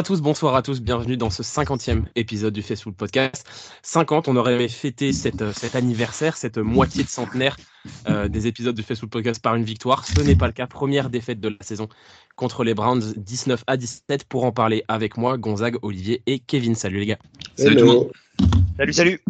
Bonjour à tous, bonsoir à tous, bienvenue dans ce 50e épisode du Facebook Podcast. 50, on aurait aimé fêter cette, euh, cet anniversaire, cette moitié de centenaire euh, des épisodes du Facebook Podcast par une victoire. Ce n'est pas le cas, première défaite de la saison contre les Browns, 19 à 17. Pour en parler avec moi, Gonzague, Olivier et Kevin. Salut les gars. Salut tout le monde. Salut, salut.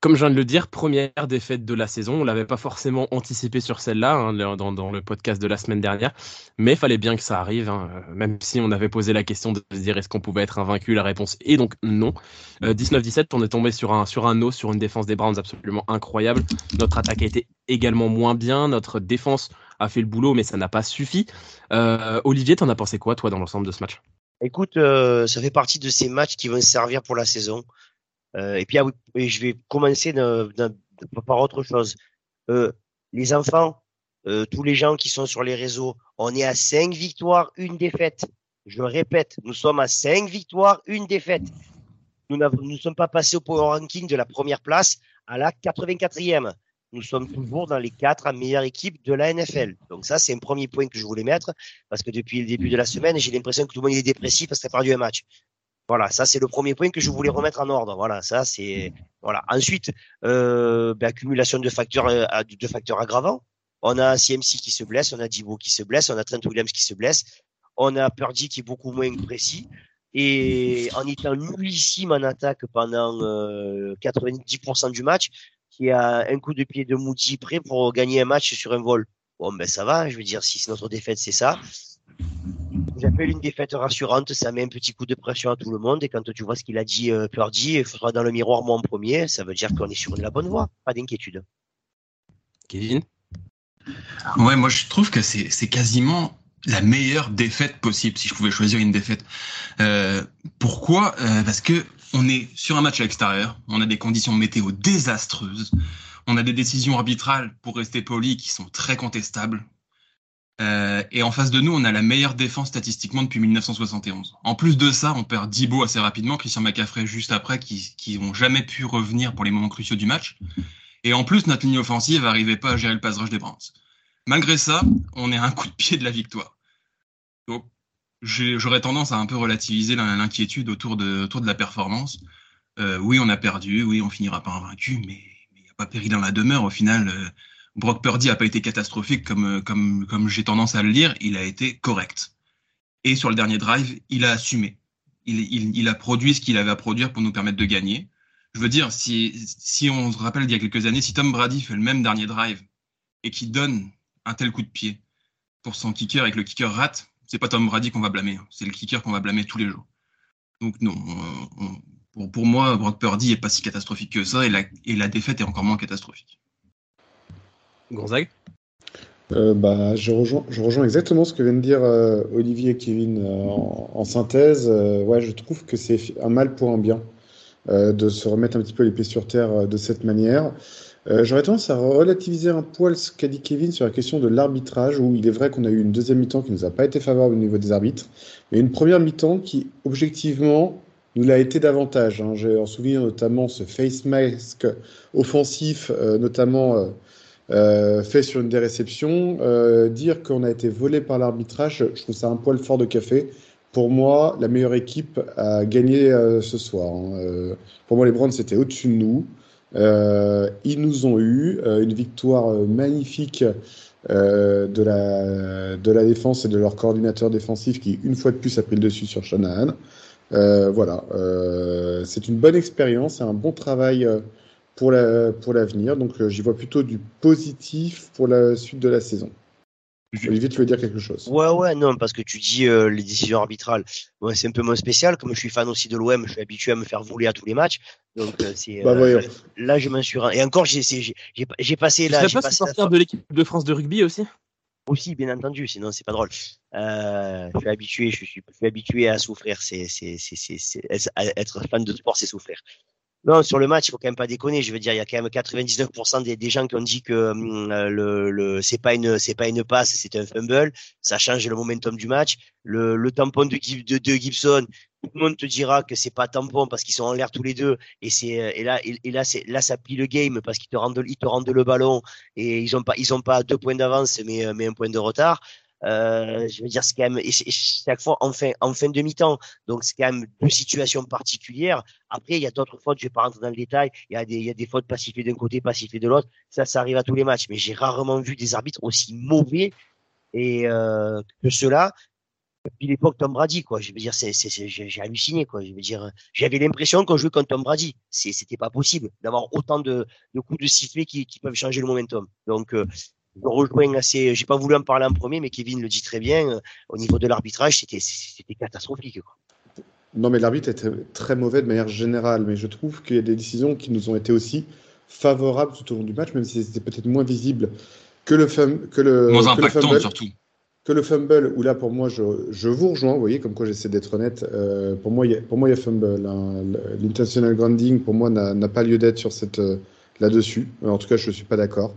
Comme je viens de le dire, première défaite de la saison. On l'avait pas forcément anticipé sur celle-là hein, dans, le podcast de la semaine dernière, mais il fallait bien que ça arrive. Hein. Même si on avait posé la question de se dire est-ce qu'on pouvait être invaincu, la réponse est donc non. 19-17, euh, on est tombé sur un sur un os, sur une défense des Browns absolument incroyable. Notre attaque a été également moins bien. Notre défense a fait le boulot, mais ça n'a pas suffi. Euh, Olivier, t'en as pensé quoi toi dans l'ensemble de ce match? Écoute, euh, ça fait partie de ces matchs qui vont servir pour la saison. Euh, et puis, ah je vais commencer par autre chose. Euh, les enfants, euh, tous les gens qui sont sur les réseaux, on est à 5 victoires, une défaite. Je répète, nous sommes à 5 victoires, une défaite. Nous ne sommes pas passés au power ranking de la première place à la 84e. Nous sommes toujours dans les quatre meilleures équipes de la NFL. Donc ça, c'est un premier point que je voulais mettre parce que depuis le début de la semaine, j'ai l'impression que tout le monde est dépressif parce qu'il a perdu un match. Voilà, ça c'est le premier point que je voulais remettre en ordre. Voilà, ça c'est voilà. Ensuite, euh, ben, accumulation de facteurs euh, de facteurs aggravants. On a CMC qui se blesse, on a Dibo qui se blesse, on a Trent Williams qui se blesse, on a Purdy qui est beaucoup moins précis. Et en étant nullissime en attaque pendant 90% euh, du match, qui a un coup de pied de Moody prêt pour gagner un match sur un vol. Bon, ben ça va, je veux dire, si c'est notre défaite, c'est ça. J'appelle une défaite rassurante, ça met un petit coup de pression à tout le monde. Et quand tu vois ce qu'il a dit, euh, Purdy, il faudra dans le miroir moi en premier, ça veut dire qu'on est sur de la bonne voie. Pas d'inquiétude. Kevin? Ouais, moi je trouve que c'est quasiment la meilleure défaite possible si je pouvais choisir une défaite. Euh, pourquoi? Euh, Parce que on est sur un match à l'extérieur, on a des conditions météo désastreuses, on a des décisions arbitrales, pour rester poli, qui sont très contestables. Euh, et en face de nous, on a la meilleure défense statistiquement depuis 1971. En plus de ça, on perd Dibo assez rapidement, Christian McCaffrey juste après, qui, qui ont jamais pu revenir pour les moments cruciaux du match. Et en plus, notre ligne offensive n'arrivait pas à gérer le pass rush des Browns. Malgré ça, on est à un coup de pied de la victoire. Donc, j'aurais tendance à un peu relativiser l'inquiétude autour de, autour de la performance. Euh, oui, on a perdu, oui, on finira pas invaincu, mais il n'y a pas péril dans la demeure. Au final, euh, Brock Purdy a pas été catastrophique comme, euh, comme, comme j'ai tendance à le lire, il a été correct. Et sur le dernier drive, il a assumé. Il, il, il a produit ce qu'il avait à produire pour nous permettre de gagner. Je veux dire, si, si on se rappelle d'il y a quelques années, si Tom Brady fait le même dernier drive et qu'il donne un tel coup de pied pour son kicker et que le kicker rate, c'est pas Tom Brady qu'on va blâmer, hein. c'est le kicker qu'on va blâmer tous les jours. Donc non, pour, pour moi, Brock Purdy est pas si catastrophique que ça et la, et la défaite est encore moins catastrophique. Gonzague euh, bah, je, rejoins, exactement ce que viennent de dire euh, Olivier et Kevin euh, en, synthèse. ouais, je trouve que c'est un mal pour un bien de se remettre un petit peu les pieds sur terre de cette manière. J'aurais tendance à relativiser un poil ce qu'a dit Kevin sur la question de l'arbitrage, où il est vrai qu'on a eu une deuxième mi-temps qui nous a pas été favorable au niveau des arbitres, mais une première mi-temps qui, objectivement, nous l'a été davantage. Hein. J'ai en souvenir notamment ce face mask offensif, notamment euh, fait sur une des réceptions. Euh, dire qu'on a été volé par l'arbitrage, je trouve ça un poil fort de café. Pour moi, la meilleure équipe a gagné euh, ce soir. Hein. pour moi, les Browns étaient au-dessus de nous. ils nous ont eu une victoire magnifique de, la, de la défense et de leur coordinateur défensif qui, une fois de plus, a pris le dessus sur Shanahan. voilà, c'est une bonne expérience, un bon travail pour l'avenir. La, pour Donc, euh, j'y vois plutôt du positif pour la suite de la saison. Olivier, tu veux dire quelque chose? Ouais, ouais, non, parce que tu dis euh, les décisions arbitrales. Ouais, c'est un peu moins spécial. Comme je suis fan aussi de l'OM, je suis habitué à me faire voler à tous les matchs. Donc, euh, c'est. Bah, là, je m'en suis. Et encore, j'ai passé. Tu là, pas passé sortir de l'équipe de France de rugby aussi? Aussi, bien entendu, sinon c'est pas drôle. Euh, je suis habitué, je suis, je suis habitué à souffrir. C'est, c'est, c'est, être fan de sport, c'est souffrir. Non, sur le match, il faut quand même pas déconner. Je veux dire, il y a quand même 99% des, gens qui ont dit que hum, le, le c'est pas une c'est pas une passe, c'est un fumble. Ça change le momentum du match. Le, le tampon de, de, de, Gibson, tout le monde te dira que c'est pas tampon parce qu'ils sont en l'air tous les deux. Et c'est euh, et là et, là c'est là ça plie le game parce qu'ils te rendent ils te rendent le ballon et ils ont pas ils ont pas deux points d'avance mais euh, mais un point de retard. Euh, je veux dire, c'est quand même et chaque fois en fin, en fin de mi-temps. Donc c'est quand même deux situations particulières. Après, il y a d'autres fautes. Je vais pas rentrer dans le détail. Il y a des, il y a des fautes pas sifflées d'un côté, pas sifflées de l'autre. Ça, ça arrive à tous les matchs. Mais j'ai rarement vu des arbitres aussi mauvais et euh, que cela depuis l'époque Tom Brady, quoi. Je veux dire, c'est, c'est, j'ai halluciné, quoi. Je veux dire, j'avais l'impression qu'on jouait contre Tom Brady. C'était pas possible d'avoir autant de, de coups de sifflet qui, qui peuvent changer le momentum. Donc, euh, je rejoins assez. J'ai pas voulu en parler en premier, mais Kevin le dit très bien. Euh, au niveau de l'arbitrage, c'était, c'était catastrophique, quoi. Non, mais l'arbitre était très mauvais de manière générale, mais je trouve qu'il y a des décisions qui nous ont été aussi favorables tout au long du match, même si c'était peut-être moins visible que le, fum, que le, moins impactant surtout que le fumble, où là pour moi je, je vous rejoins, vous voyez, comme quoi j'essaie d'être honnête, euh, pour, moi, il y a, pour moi il y a fumble. Hein. L'intentional grounding pour moi n'a pas lieu d'être sur cette euh, là-dessus. En tout cas, je ne suis pas d'accord.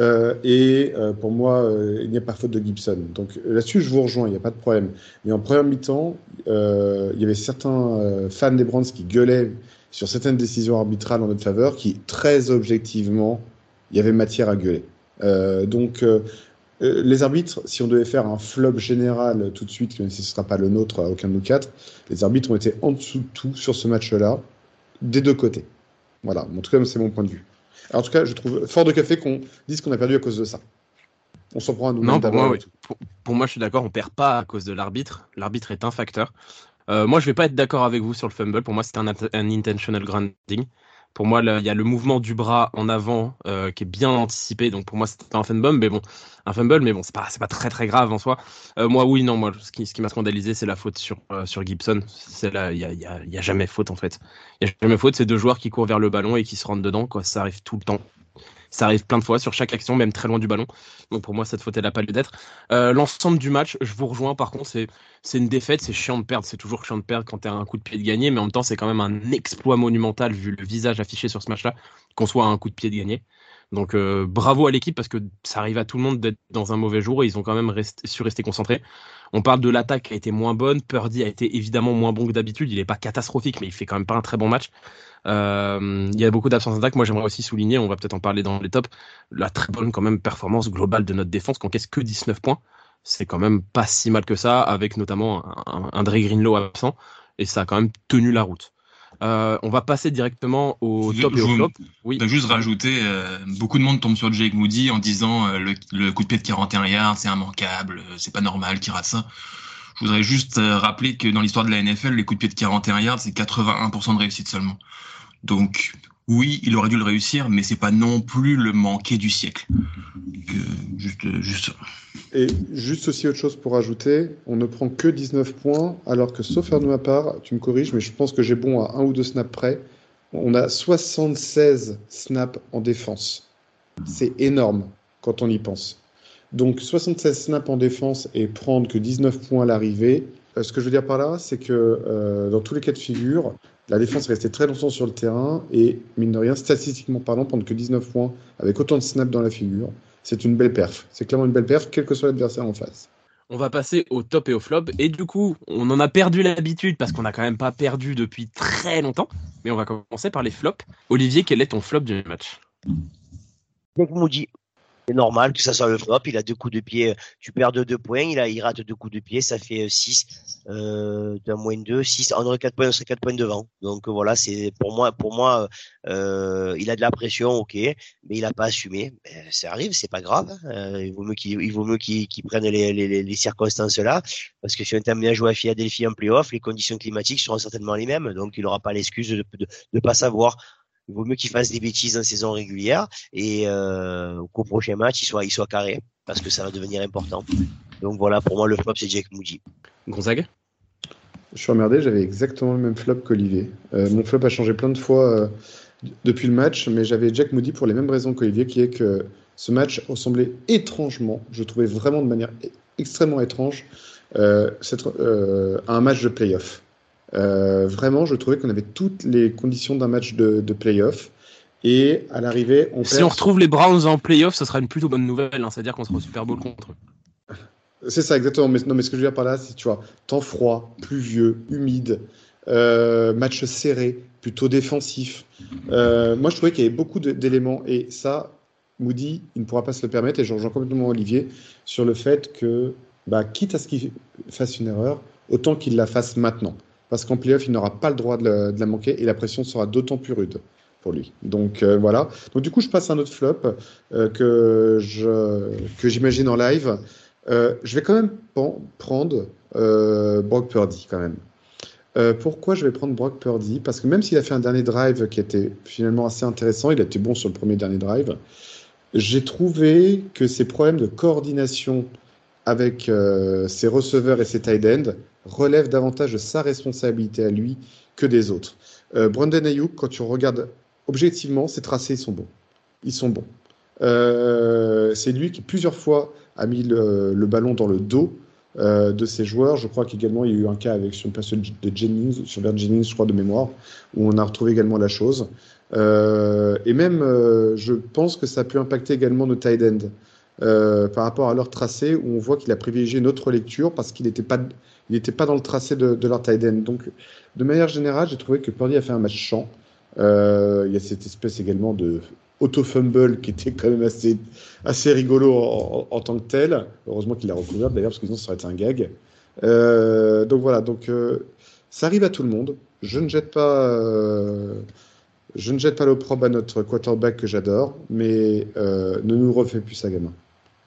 Euh, et euh, pour moi, euh, il n'y a pas faute de Gibson. Donc là-dessus, je vous rejoins, il n'y a pas de problème. Mais en première mi-temps, il y avait certains fans des Brands qui gueulaient sur certaines décisions arbitrales en notre faveur, qui très objectivement, il y avait matière à gueuler. donc les arbitres, si on devait faire un flop général tout de suite, même si ce ne sera pas le nôtre à aucun de nous quatre, les arbitres ont été en dessous de tout sur ce match-là, des deux côtés. Voilà, en tout cas, c'est mon point de vue. En tout cas, je trouve fort de café qu'on dise qu'on a perdu à cause de ça. On s'en prend à nous Non, pour moi, pour, moi, je suis d'accord, on perd pas à cause de l'arbitre. L'arbitre est un facteur. Euh, moi, je vais pas être d'accord avec vous sur le fumble. Pour moi, c'est un, un intentional grounding. Pour moi, il y a le mouvement du bras en avant euh, qui est bien anticipé. Donc pour moi, c'était un fumble, mais bon, un fumble, mais bon, c'est pas, pas très très grave en soi. Euh, moi, oui, non, moi, ce qui, m'a scandalisé, c'est la faute sur euh, Gibson. Il y a, y, jamais faute en fait. Il y a jamais faute. C'est deux joueurs qui courent vers le ballon et qui se rentrent dedans. Quoi, ça arrive tout le temps. Ça arrive plein de fois sur chaque action, même très loin du ballon. Donc pour moi, cette faute, elle n'a pas lieu d'être. Euh, L'ensemble du match, je vous rejoins. Par contre, c'est une défaite, c'est chiant de perdre. C'est toujours chiant de perdre quand tu as un coup de pied de gagner, mais en même temps, c'est quand même un exploit monumental vu le visage affiché sur ce match-là, qu'on soit à un coup de pied de gagner. Donc euh, bravo à l'équipe parce que ça arrive à tout le monde d'être dans un mauvais jour et ils ont quand même su rester concentrés. On parle de l'attaque qui a été moins bonne. Purdy a été évidemment moins bon que d'habitude. Il n'est pas catastrophique, mais il fait quand même pas un très bon match. Euh, il y a beaucoup d'absences d'attaque. Moi, j'aimerais aussi souligner, on va peut-être en parler dans les tops, la très bonne quand même performance globale de notre défense, qu'on caisse que 19 points. C'est quand même pas si mal que ça, avec notamment un, un, Dre Greenlow absent, et ça a quand même tenu la route. Euh, on va passer directement au top et au flop. Oui. juste rajouter, euh, beaucoup de monde tombe sur Jake Moody en disant euh, le, le, coup de pied de 41 yards, c'est immanquable, euh, c'est pas normal qu'il rate ça. Je voudrais juste euh, rappeler que dans l'histoire de la NFL, les coups de pied de 41 yards, c'est 81% de réussite seulement. Donc oui, il aurait dû le réussir, mais c'est pas non plus le manqué du siècle. Euh, juste, juste Et juste aussi autre chose pour ajouter, on ne prend que 19 points, alors que sauf à de ma part, tu me corriges, mais je pense que j'ai bon à un ou deux snaps près. On a 76 snaps en défense. C'est énorme quand on y pense. Donc 76 snaps en défense et prendre que 19 points à l'arrivée. Euh, ce que je veux dire par là, c'est que euh, dans tous les cas de figure, la défense est restée très longtemps sur le terrain et, mine de rien, statistiquement parlant, prendre que 19 points avec autant de snaps dans la figure, c'est une belle perf. C'est clairement une belle perf, quel que soit l'adversaire en face. On va passer au top et au flop. Et du coup, on en a perdu l'habitude parce qu'on n'a quand même pas perdu depuis très longtemps. Mais on va commencer par les flops. Olivier, quel est ton flop du match? Moody c'est normal que ça soit le flop. Il a deux coups de pied, tu perds de deux points. Il, a, il rate deux coups de pied, ça fait 6. Euh, d'un moins 2, 6. On aurait 4 points, on serait 4 points devant. Donc voilà, c'est pour moi, pour moi euh, il a de la pression, ok, mais il n'a pas assumé. Ben, ça arrive, c'est pas grave. Euh, il vaut mieux qu'il il vaut mieux prenne les, circonstances là, parce que si on est amené à jouer à Philadelphie en playoff, les conditions climatiques seront certainement les mêmes. Donc il n'aura pas l'excuse de ne pas savoir il vaut mieux qu'il fasse des bêtises en saison régulière et euh, qu'au prochain match, il soit, il soit carré parce que ça va devenir important. Donc voilà, pour moi, le flop, c'est Jack Moody. Gonzague? Je suis emmerdé, j'avais exactement le même flop qu'Olivier. Euh, mon flop a changé plein de fois euh, depuis le match, mais j'avais Jack Moody pour les mêmes raisons qu'Olivier, qui est que ce match ressemblait étrangement, je trouvais vraiment de manière extrêmement étrange, euh, à un match de playoff. Euh, vraiment, je trouvais qu'on avait toutes les conditions d'un match de, de playoff. Et à l'arrivée, on Si on retrouve les Browns en playoff, ce sera une plutôt bonne nouvelle. Hein, C'est-à-dire qu'on sera au Super Bowl contre eux. C'est ça, exactement. Mais, non, mais ce que je veux dire par là, c'est tu vois, temps froid, pluvieux, humide, euh, match serré, plutôt défensif. Euh, moi, je trouvais qu'il y avait beaucoup d'éléments. Et ça, Moody, il ne pourra pas se le permettre. Et je rejoins complètement Olivier sur le fait que bah, quitte à ce qu'il fasse une erreur, autant qu'il la fasse maintenant. Parce qu'en playoff, il n'aura pas le droit de la, manquer et la pression sera d'autant plus rude pour lui. Donc euh, voilà. Donc du coup, je passe un autre flop euh, que j'imagine en live. Euh, je vais quand même prendre Brock Purdy quand même. pourquoi je vais prendre Brock Purdy? Parce que même s'il a fait un dernier drive qui était finalement assez intéressant, il a été bon sur le premier dernier drive. J'ai trouvé que ses problèmes de coordination avec ses receveurs et ses tight ends relèvent davantage de sa responsabilité à lui que des autres. Brandon Ayuk, quand tu regardes objectivement, ces tracés sont bons. Ils sont bons. Euh, c'est lui qui plusieurs fois a mis le, ballon dans le dos euh, de ses joueurs. Je crois qu'également il y a eu un cas avec sur une de Jennings, sur Bert Jennings, je crois de mémoire, où on a retrouvé également la chose. Euh, et même, je pense que ça a pu impacter également nos tight ends par rapport à leur tracé, où on voit qu'il a privilégié notre lecture parce qu'il n'était pas, il n'était pas dans le tracé de, leur tight end. Donc, de manière générale, j'ai trouvé que Purdy a fait un match champ. Euh, il y a cette espèce également de auto-fumble qui était quand même assez, assez rigolo en, tant que tel. Heureusement qu'il l'a recouvert d'ailleurs, parce que sinon ça aurait été un gag. Euh, donc voilà, donc euh, ça arrive à tout le monde. Je ne jette pas, je ne jette pas l'opprobre à notre quarterback que j'adore, mais ne nous refais plus ça, gamin.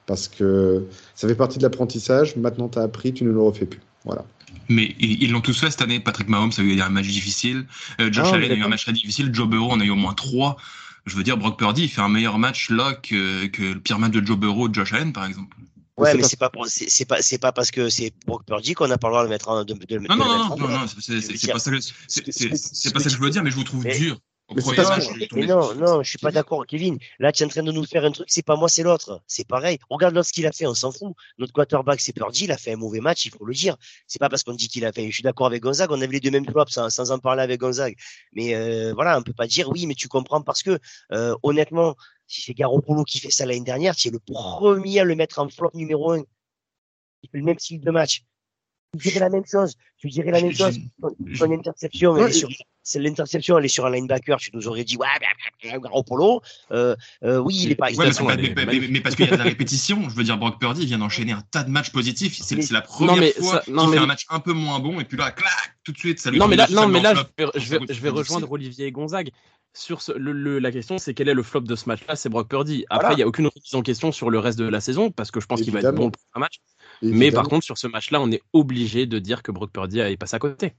Parce que ça fait partie de l'apprentissage. Maintenant, tu as appris, tu ne le refais plus. Voilà. Mais ils l'ont tous fait cette année. Patrick Mahomes a eu un match difficile. Euh, Josh ah, Allen a eu un match très difficile. Joe Burrow en a eu au moins trois. Je veux dire, Brock Purdy, il fait un meilleur match là que, que le pire match de Joe Burrow ou de Josh Allen, par exemple. Ouais, mais c'est pas c'est pas c'est pas parce que c'est Brock Purdy qu'on a pas le droit de le mettre en, de, de, non, non, non, non, non, c'est pas ça que c'est pas ça que je veux dire, mais je vous trouve dur non, non, je suis pas d'accord, Kevin. Là, tu es en train de nous faire un truc, c'est pas moi, c'est l'autre. C'est pareil. Regarde ce qu'il a fait, on s'en fout. Notre quarterback, c'est Purdy, il a fait un mauvais match, il faut le dire. C'est pas parce qu'on dit qu'il a fait. Je suis d'accord avec Gonzague, on avait les deux mêmes flops sans, en parler avec Gonzague. Mais euh, voilà, on peut pas dire oui, mais tu comprends parce que euh, honnêtement, si c'est Garoppolo qui fait ça l'année dernière, tu es le premier à le mettre en flop numéro un. Il fait le même style de match. Tu dirais la même chose. Tu dirais la même chose. Son, interception, c'est l'interception, elle est sur un linebacker. Tu nous aurais dit, ouais, gros polo. Euh, euh, oui, il est pas. Ouais, mais, parce qu'il y a de la répétition. Je veux dire, Brock Purdy vient d'enchaîner un tas de matchs positifs. C'est la première fois qu'il fait un match un peu moins bon. Et puis là, clac, tout de suite, ça lui Non, mais là, non, mais là je vais, je vais, rejoindre Olivier et Gonzague sur ce, le, la question, c'est quel est le flop de ce match-là? C'est Brock Purdy. Après, il n'y a aucune remise en question sur le reste de la saison parce que je pense qu'il va être bon pour un match. Mais par contre, sur ce match-là, on est obligé de dire que Brock Purdy est passé à côté.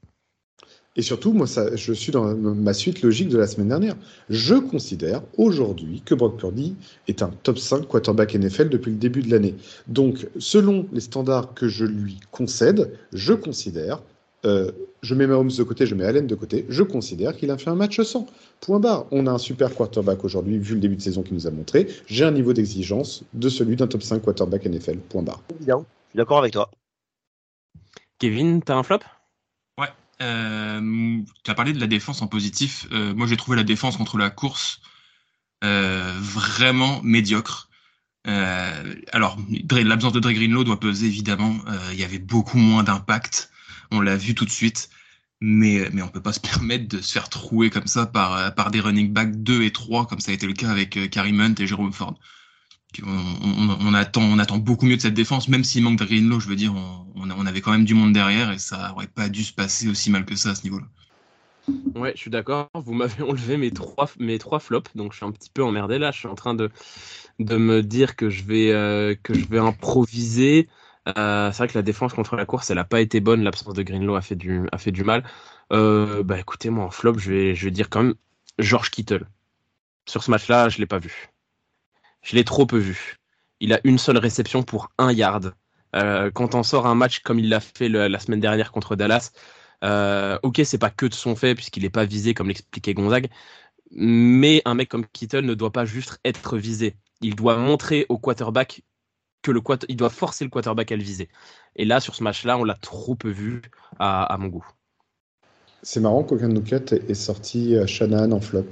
Et surtout, moi, ça, je suis dans ma suite logique de la semaine dernière. Je considère aujourd'hui que Brock Purdy est un top 5 quarterback NFL depuis le début de l'année. Donc, selon les standards que je lui concède, je considère, euh, je mets Mahomes de côté, je mets Allen de côté, je considère qu'il a fait un match sans. Point barre. On a un super quarterback aujourd'hui, vu le début de saison qu'il nous a montré. J'ai un niveau d'exigence de celui d'un top 5 quarterback NFL. Point barre. Suis d'accord avec toi. Kevin, t'as un flop? Ouais. Euh, tu as parlé de la défense en positif. Euh, moi, j'ai trouvé la défense contre la course euh, vraiment médiocre. alors, l'absence de Dre Greenlow doit peser évidemment. Il y avait beaucoup moins d'impact. On l'a vu tout de suite. Mais, mais on peut pas se permettre de se faire trouer comme ça par, par des running backs 2 et 3, comme ça a été le cas avec Karim Hunt et Jerome Ford on, attend, beaucoup mieux de cette défense, même s'il manque de Greenlow, je veux dire, on, avait quand même du monde derrière et ça aurait pas dû se passer aussi mal que ça à ce niveau-là. Ouais, je suis d'accord. Vous m'avez enlevé mes trois, flops, donc je suis un petit peu emmerdé là. Je suis en train de, me dire que je vais, euh, improviser. Euh, c'est vrai que la défense contre la course, elle n'a pas été bonne. L'absence de Greenlow a fait du, mal. Euh, bah écoutez, moi en flop, je vais, je dire quand même George Kittle. Sur ce match-là, je l'ai pas vu. Je l'ai trop peu vu. Il a une seule réception pour un yard. Euh, quand on sort un match comme il l'a fait la semaine dernière contre Dallas, euh, ok, c'est pas que de son fait puisqu'il n'est pas visé comme l'expliquait Gonzague, mais un mec comme Kittle ne doit pas juste être visé. Il doit montrer au quarterback que il doit forcer le quarterback à le viser. Et là, sur ce match-là, on l'a trop peu vu à, mon goût. C'est marrant qu'aucun de quatre ait sorti euh, Shannon en flop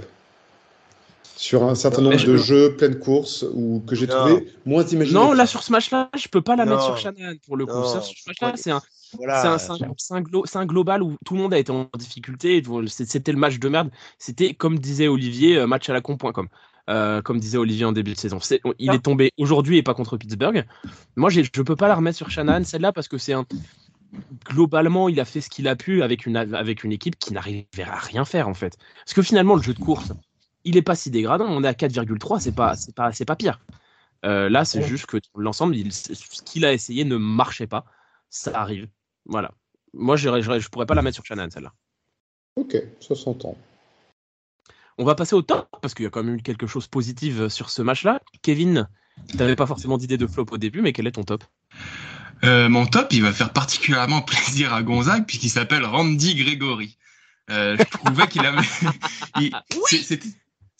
sur un certain nombre de jeux pleine course ou que j'ai trouvé moins imaginés. Non, là sur ce match-là, je peux pas la mettre sur Shannon pour le coup. sur ce match-là, c'est un, voilà, c'est un, un, global où tout le monde a été en difficulté. C'était le match de merde. C'était, comme disait Olivier, euh, match à la con.com. euh, comme disait Olivier en début de saison. il est tombé aujourd'hui et pas contre Pittsburgh. Moi, je ne peux pas la remettre sur Shanahan, celle-là, parce que c'est un. Globalement, il a fait ce qu'il a pu avec une, avec une équipe qui n'arrivait à rien faire, en fait. Parce que finalement, le jeu de course, il n'est pas si dégradant. On est à 4,3, c'est pas, c'est pas, c'est pas pire. Euh, là, c'est juste que l'ensemble, ce qu'il a essayé ne marchait pas. Ça arrive. Voilà. Moi, je ne pourrais pas la mettre sur Shanahan, celle-là. Ok, ça s'entend. On va passer au top, parce qu'il y a quand même eu quelque chose de positif sur ce match-là. Kevin, tu n'avais pas forcément d'idée de flop au début, mais quel est ton top? Euh, Mon top, il va faire particulièrement plaisir à Gonzague, puisqu'il s'appelle Randy Gregory. Euh, je trouvais qu'il avait.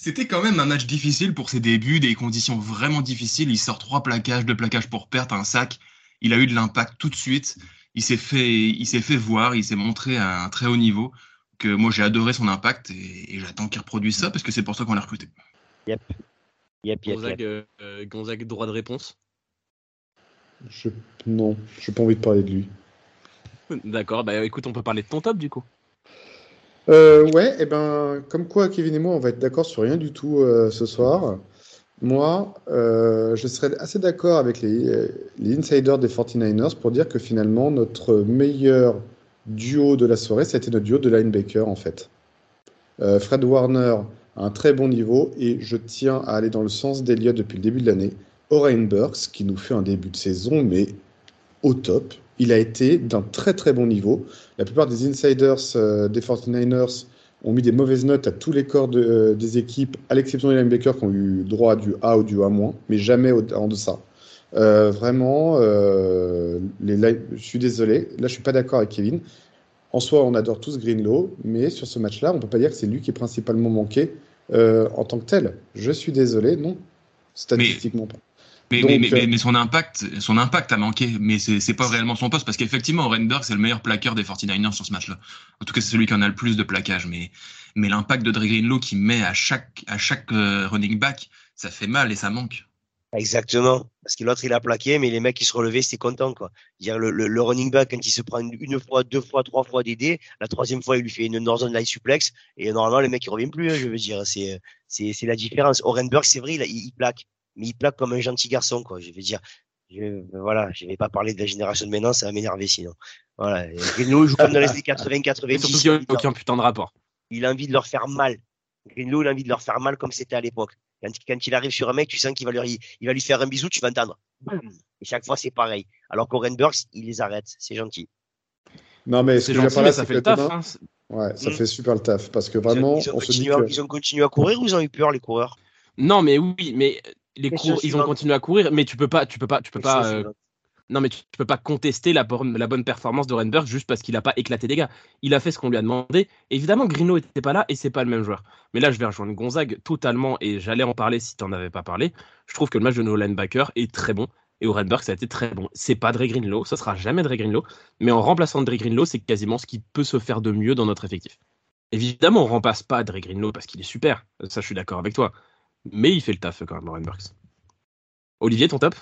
C'était quand même un match difficile pour ses débuts, des conditions vraiment difficiles. Il sort trois plaquages, deux plaquages pour perte, un sac. Il a eu de l'impact tout de suite. Il s'est fait, il s'est fait voir, il s'est montré à un très haut niveau. Que moi j'ai adoré son impact et, j'attends qu'il reproduise ça parce que c'est pour ça qu'on l'a recruté. Yep. Yep, yep, Gonzague, euh, Gonzague, droit de réponse. Je... Non, j'ai pas envie de parler de lui. D'accord, bah écoute, on peut parler de ton top du coup. Euh, ouais, et eh ben, comme quoi, Kevin et moi, on va être d'accord sur rien du tout euh, ce soir. Moi, euh, je serais assez d'accord avec les, les, insiders des 49ers pour dire que finalement, notre meilleur duo de la soirée, c'était notre duo de linebacker, en fait. Euh, Fred Warner a un très bon niveau et je tiens à aller dans le sens d'Eliott depuis le début de l'année. Oren Burks, qui nous fait un début de saison, mais au top il a été d'un très très bon niveau. La plupart des insiders euh, des 49ers ont mis des mauvaises notes à tous les corps euh, des équipes, à l'exception des linebackers qui ont eu droit à du A ou du A-, mais jamais en deçà. Euh, vraiment, les je suis désolé, là je suis pas d'accord avec Kevin. En soi, on adore tous Greenlow, mais sur ce match-là, on peut pas dire que c'est lui qui est principalement manqué en tant que tel. Je suis désolé, non, statistiquement pas. Mais, mais, mais, euh, mais, son impact, son impact a manqué, mais c'est pas réellement son poste parce qu'effectivement, Renberg c'est le meilleur plaqueur des 49ers sur ce match-là. En tout cas, c'est celui qui en a le plus de plaquage. Mais, mais l'impact de Dre Greenlow qui met à chaque, à chaque euh, running back, ça fait mal et ça manque. Exactement, parce que l'autre il a plaqué, mais les mecs qui se relevaient, c'était content quoi. Dire le, le, running back quand il se prend une, fois, deux fois, trois fois d'aider, la troisième fois il lui fait une Northern Light suplex et normalement les mecs ils reviennent plus. Hein, je veux dire, c'est c'est c'est la différence. Orenberg c'est vrai, il, il plaque, mais il plaque comme un gentil garçon, quoi. Je vais dire, je, voilà, je vais pas parler de la génération de maintenant, ça va m'énerver sinon. Voilà. Greenlow joue comme dans les années 80, 90. Surtout qu'il n'y a aucun putain de rapport. Il a envie de leur faire mal. Greenlow, il a envie de leur faire mal comme c'était à l'époque. Quand, quand, il arrive sur un mec, tu sens qu'il va lui, il va lui faire un bisou, tu vas entendre. Et chaque fois, c'est pareil. Alors qu'Oren Burks, il les arrête. C'est gentil. Non, mais c'est gentil, mais ça fait le taf. Hein. Ouais, ça hmm. fait super le taf. Parce que vraiment, ils ont, on se dit que... ils ont continué à courir ou ils ont eu peur, les coureurs? Non, mais oui, mais les ils ont continué à courir, mais tu peux pas, tu peux pas, tu peux pas. Euh, non, mais tu, peux pas contester la, la bonne performance de Renberg juste parce qu'il a pas éclaté des gars. Il a fait ce qu'on lui a demandé. Évidemment, Grino était pas là et c'est pas le même joueur. Mais là, je vais rejoindre Gonzague totalement et j'allais en parler si tu n'en avais pas parlé. Je trouve que le match de nos linebackers est très bon et au Renberg, ça a été très bon. C'est pas Dre Greenlow, ça sera jamais Dre Greenlow, mais en remplaçant Dre Greenlow, c'est quasiment ce qui peut se faire de mieux dans notre effectif. Évidemment, on remplace pas Dre Greenlow parce qu'il est super. Ça, je suis d'accord avec toi mais il fait le taf quand même, Warren Burks. Olivier, ton top?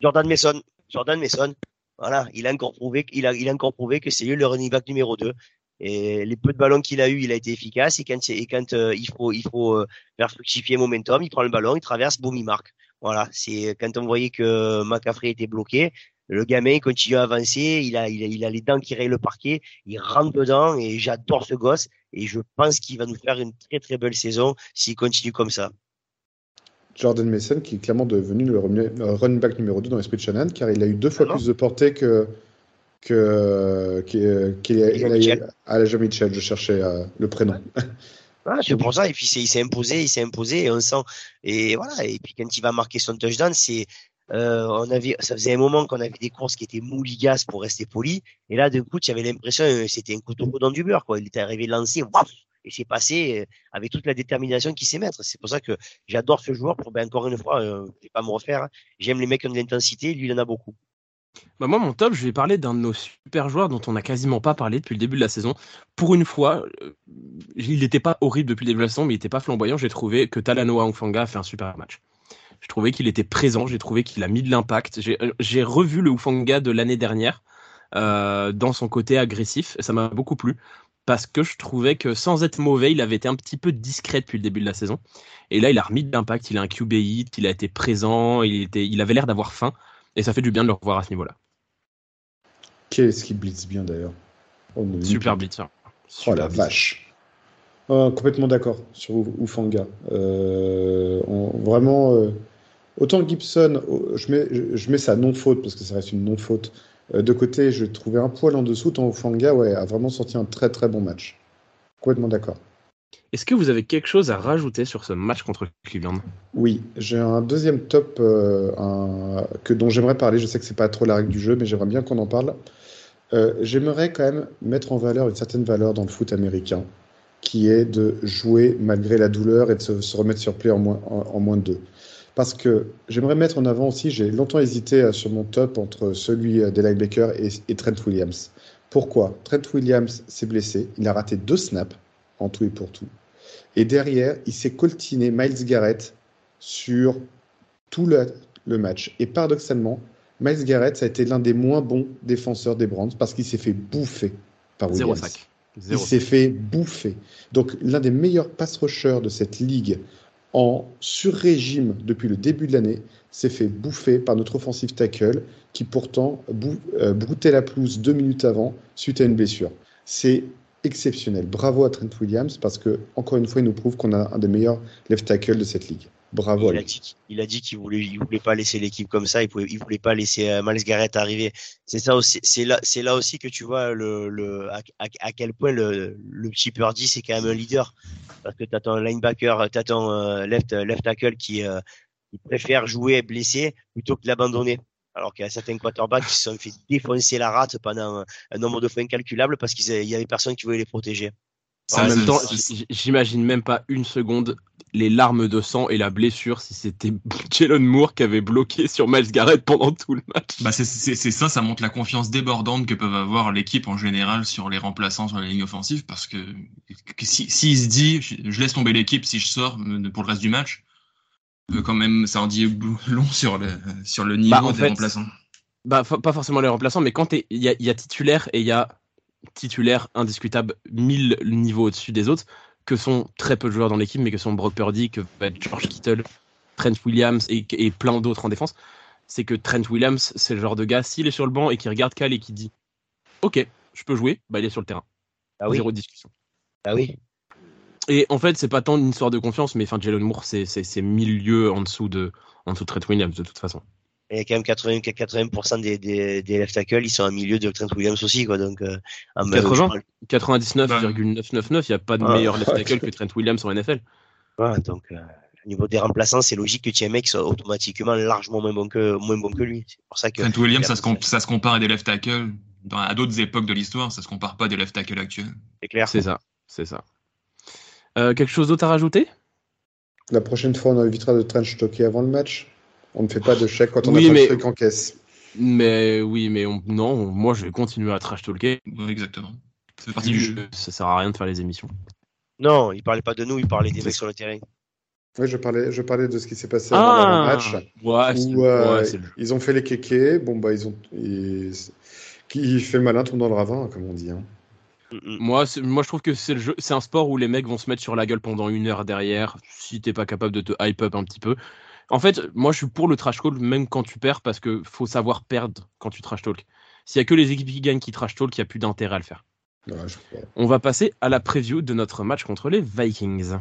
Jordan Mason. Jordan Mason. Voilà, il a encore prouvé, il a, il a encore prouvé que c'est lui le running back numéro 2. Et les peu de ballons qu'il a eu, il a été efficace. Et quand, euh, il faut, il euh, faire fructifier momentum, il prend le ballon, il traverse, boum, il marque. Voilà, c'est quand on voyait que McCaffrey était bloqué, le gamin continue à avancer, il a les dents qui rayent le parquet, il rentre dedans et j'adore ce gosse et je pense qu'il va nous faire une très très belle saison s'il continue comme ça. Jordan Mason, qui est clairement devenu le running back numéro 2 dans l'esprit de Shannon, car il a eu deux fois plus de portée que, que, que, à la Mitchell. Je cherchais euh, le prénom. Ah, c'est pour ça. Et puis il s'est imposé, il s'est imposé, et on sent. Et voilà. Et puis quand il va marquer son touchdown, c'est euh, on avait, ça faisait un moment qu'on avait des courses qui étaient mouligas pour rester poli. Et là, d'un coup, tu avais l'impression que c'était un couteau dans du beurre, quoi. Il était arrivé lancé, waf, et c'est passé euh, avec toute la détermination qu'il sait mettre. C'est pour ça que j'adore ce joueur. Pour, ben, encore une fois, euh, je vais pas me refaire. Hein. J'aime les mecs qui ont de l'intensité. Lui, il en a beaucoup. Bah moi, mon top, je vais parler d'un de nos super joueurs dont on n'a quasiment pas parlé depuis le début de la saison. Pour une fois, euh, il n'était pas horrible depuis le début de la saison, mais il n'était pas flamboyant. J'ai trouvé que Talanoa Ongfanga a fait un super match. Je trouvais qu'il était présent, j'ai trouvé qu'il a mis de l'impact. J'ai revu le Ufanga de l'année dernière dans son côté agressif, ça m'a beaucoup plu parce que je trouvais que sans être mauvais, il avait été un petit peu discret depuis le début de la saison. Et là, il a remis de l'impact, il a un QB hit, il a été présent, il, était, il avait l'air d'avoir faim, et ça fait du bien de le revoir à ce niveau-là. Qu'est-ce qui blitz bien d'ailleurs? Oh, Super blitz. oh la vache. Oh, complètement d'accord sur Ufanga. Euh, vraiment, euh, autant Gibson, oh, je mets, je mets sa non-faute parce que ça reste une non-faute. Euh, de côté, je trouvais un poil en dessous, tant Ufanga ouais, a vraiment sorti un très très bon match. Complètement d'accord. Est-ce que vous avez quelque chose à rajouter sur ce match contre Cleveland? Oui, j'ai un deuxième top euh, que, dont j'aimerais parler. Je sais que c'est pas trop la règle du jeu, mais j'aimerais bien qu'on en parle. Euh, j'aimerais quand même mettre en valeur une certaine valeur dans le foot américain, qui est de jouer malgré la douleur et de se, remettre sur play en moins, en, moins de deux. Parce que j'aimerais mettre en avant aussi, j'ai longtemps hésité euh, sur mon top entre celui des linebackers et, et Trent Williams. Pourquoi? Trent Williams s'est blessé, il a raté deux snaps en tout et pour tout. Et derrière, il s'est coltiné Miles Garrett sur tout le, match. Et paradoxalement, Miles Garrett, ça a été l'un des moins bons défenseurs des Browns parce qu'il s'est fait bouffer par Williams. Zéro sac. il s'est fait bouffer. Donc, l'un des meilleurs pass rushers de cette ligue en sur-régime depuis le début de l'année s'est fait bouffer par notre offensive tackle qui pourtant euh, broutait la pelouse deux minutes avant suite à une blessure. C'est exceptionnel. Bravo à Trent Williams parce que, encore une fois, il nous prouve qu'on a un des meilleurs left tackle de cette ligue. Bravo. Il, a dit, il a dit qu'il voulait, il voulait pas laisser l'équipe comme ça. Il pouvait, il voulait pas laisser euh, Miles Garrett arriver. C'est ça aussi. C'est là, c'est là aussi que tu vois le, le à, à, quel point le, le petit Purdy c'est quand même un leader parce que t'as ton linebacker, t'as ton euh, left left tackle qui, euh, qui préfère jouer blessé plutôt que l'abandonner alors qu'il y a certains quarterbacks qui se sont fait défoncer la rate pendant un nombre de fois incalculable parce qu'il y avait personne qui voulait les protéger. En même temps, j'imagine même pas une seconde les larmes de sang et la blessure si c'était Jalen Moore qui avait bloqué sur Miles Garrett pendant tout le match. Bah c'est ça, ça montre la confiance débordante que peuvent avoir l'équipe en général sur les remplaçants sur la ligne offensive parce que, s'il si, se dit je laisse tomber l'équipe si je sors pour le reste du match, quand même, ça en dit long sur le, sur le niveau bah, des remplaçants. Bah, pas forcément les remplaçants, mais quand il y a, titulaire et il y a titulaire indiscutable 1000 niveaux au-dessus des autres, que sont très peu de joueurs dans l'équipe, mais que sont Brock Purdy, que va être George Kittle, Trent Williams et, et plein d'autres en défense, c'est que Trent Williams, c'est le genre de gars, s'il est sur le banc et qui regarde Cal et qui dit Ok, je peux jouer, bah, il est sur le terrain. Ah oui. Zéro discussion. Ah oui. Et en fait, c'est pas tant une histoire de confiance, mais enfin, Jalen Moore, c'est, mille lieues en dessous de, en dessous de Trent Williams, de toute façon. Et quand même 80, 80% des, des, des, left tackles, ils sont à milieu de Trent Williams aussi, quoi. Donc, euh, 80, 99,999, il n'y a pas de meilleur left tackle que Trent Williams en NFL. Ouais, donc, euh, au niveau des remplaçants, c'est logique que tu aies un mec qui soit automatiquement largement moins bon que, moins bon que lui. C'est pour ça que. Trent Williams, ça se, ça se compare à des left tackles. Dans, à d'autres époques de l'histoire, ça se compare pas à des left tackles actuels. C'est clair. C'est ça, c'est ça. Euh, quelque chose d'autre à rajouter? La prochaine fois, on évitera de trench talker avant le match. On ne fait pas de chèque quand on a pas mais... truc en caisse. Mais oui, mais non, moi je vais continuer à trash talker. exactement. C'est partie du jeu. Ça sert à rien de faire les émissions. Non, il parlait pas de nous, il parlait des mecs sur le terrain. Oui, je parlais, je parlais de ce qui s'est passé ah, avant le match. Ouais, où, euh, ils ont fait les kékés. Bon, bah, ils ont. Qui fait le malin tombe dans le ravin, comme on dit. Hein. Moi, moi, je trouve que c'est le jeu, c'est un sport où les mecs vont se mettre sur la gueule pendant une heure derrière, si t'es pas capable de te hype up un petit peu. En fait, moi, je suis pour le trash talk même quand tu perds, parce que faut savoir perdre quand tu trash talk. S'il y a que les équipes qui gagnent qui trash talk, il n'y a plus d'intérêt à le faire. On va passer à la preview de notre match contre les Vikings.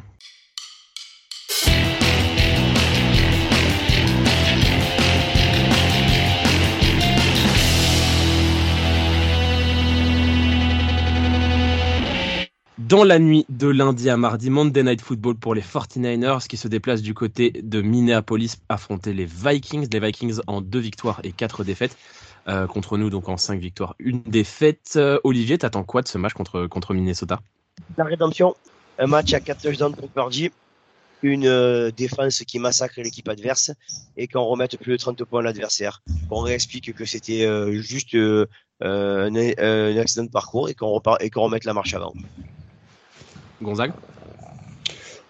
Dans la nuit de lundi à mardi, Monday Night Football pour les 49ers qui se déplacent du côté de Minneapolis affronter les Vikings. Les Vikings en deux victoires et quatre défaites. Euh, contre nous, donc en cinq victoires, une défaite. Euh, Olivier, t'attends quoi de ce match contre, contre Minnesota? La rédemption. Un match à 4 touchdowns pour Purdy. Une euh, défense qui massacre l'équipe adverse et qu'on remette plus de 30 points à l'adversaire. Qu'on réexplique que c'était juste un, accident de parcours et qu'on remette la marche avant. Gonzague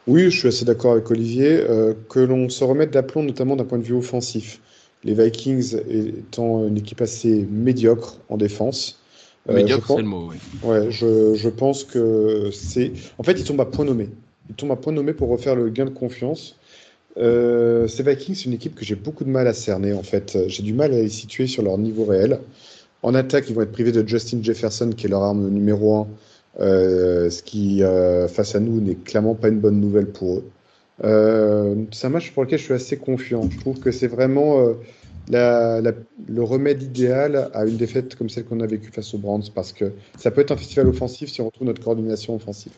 Oui, je suis assez d'accord avec Olivier. Euh, que l'on se remette d'aplomb, notamment d'un point de vue offensif. Les Vikings étant une équipe assez médiocre en défense, Médiocre, c'est le mot, oui. Ouais, je, je pense que c'est. En fait, ils tombent à point nommé. Ils tombent à point nommé pour refaire le gain de confiance. Euh, ces Vikings, c'est une équipe que j'ai beaucoup de mal à cerner, en fait. J'ai du mal à les situer sur leur niveau réel. En attaque, ils vont être privés de Justin Jefferson, qui est leur arme numéro 1, euh, ce qui, euh, face à nous, n'est clairement pas une bonne nouvelle pour eux. Euh, c'est un match pour lequel je suis assez confiant. Je trouve que c'est vraiment euh, la, la, le remède idéal à une défaite comme celle qu'on a vécue face aux Browns, parce que ça peut être un festival offensif si on retrouve notre coordination offensive.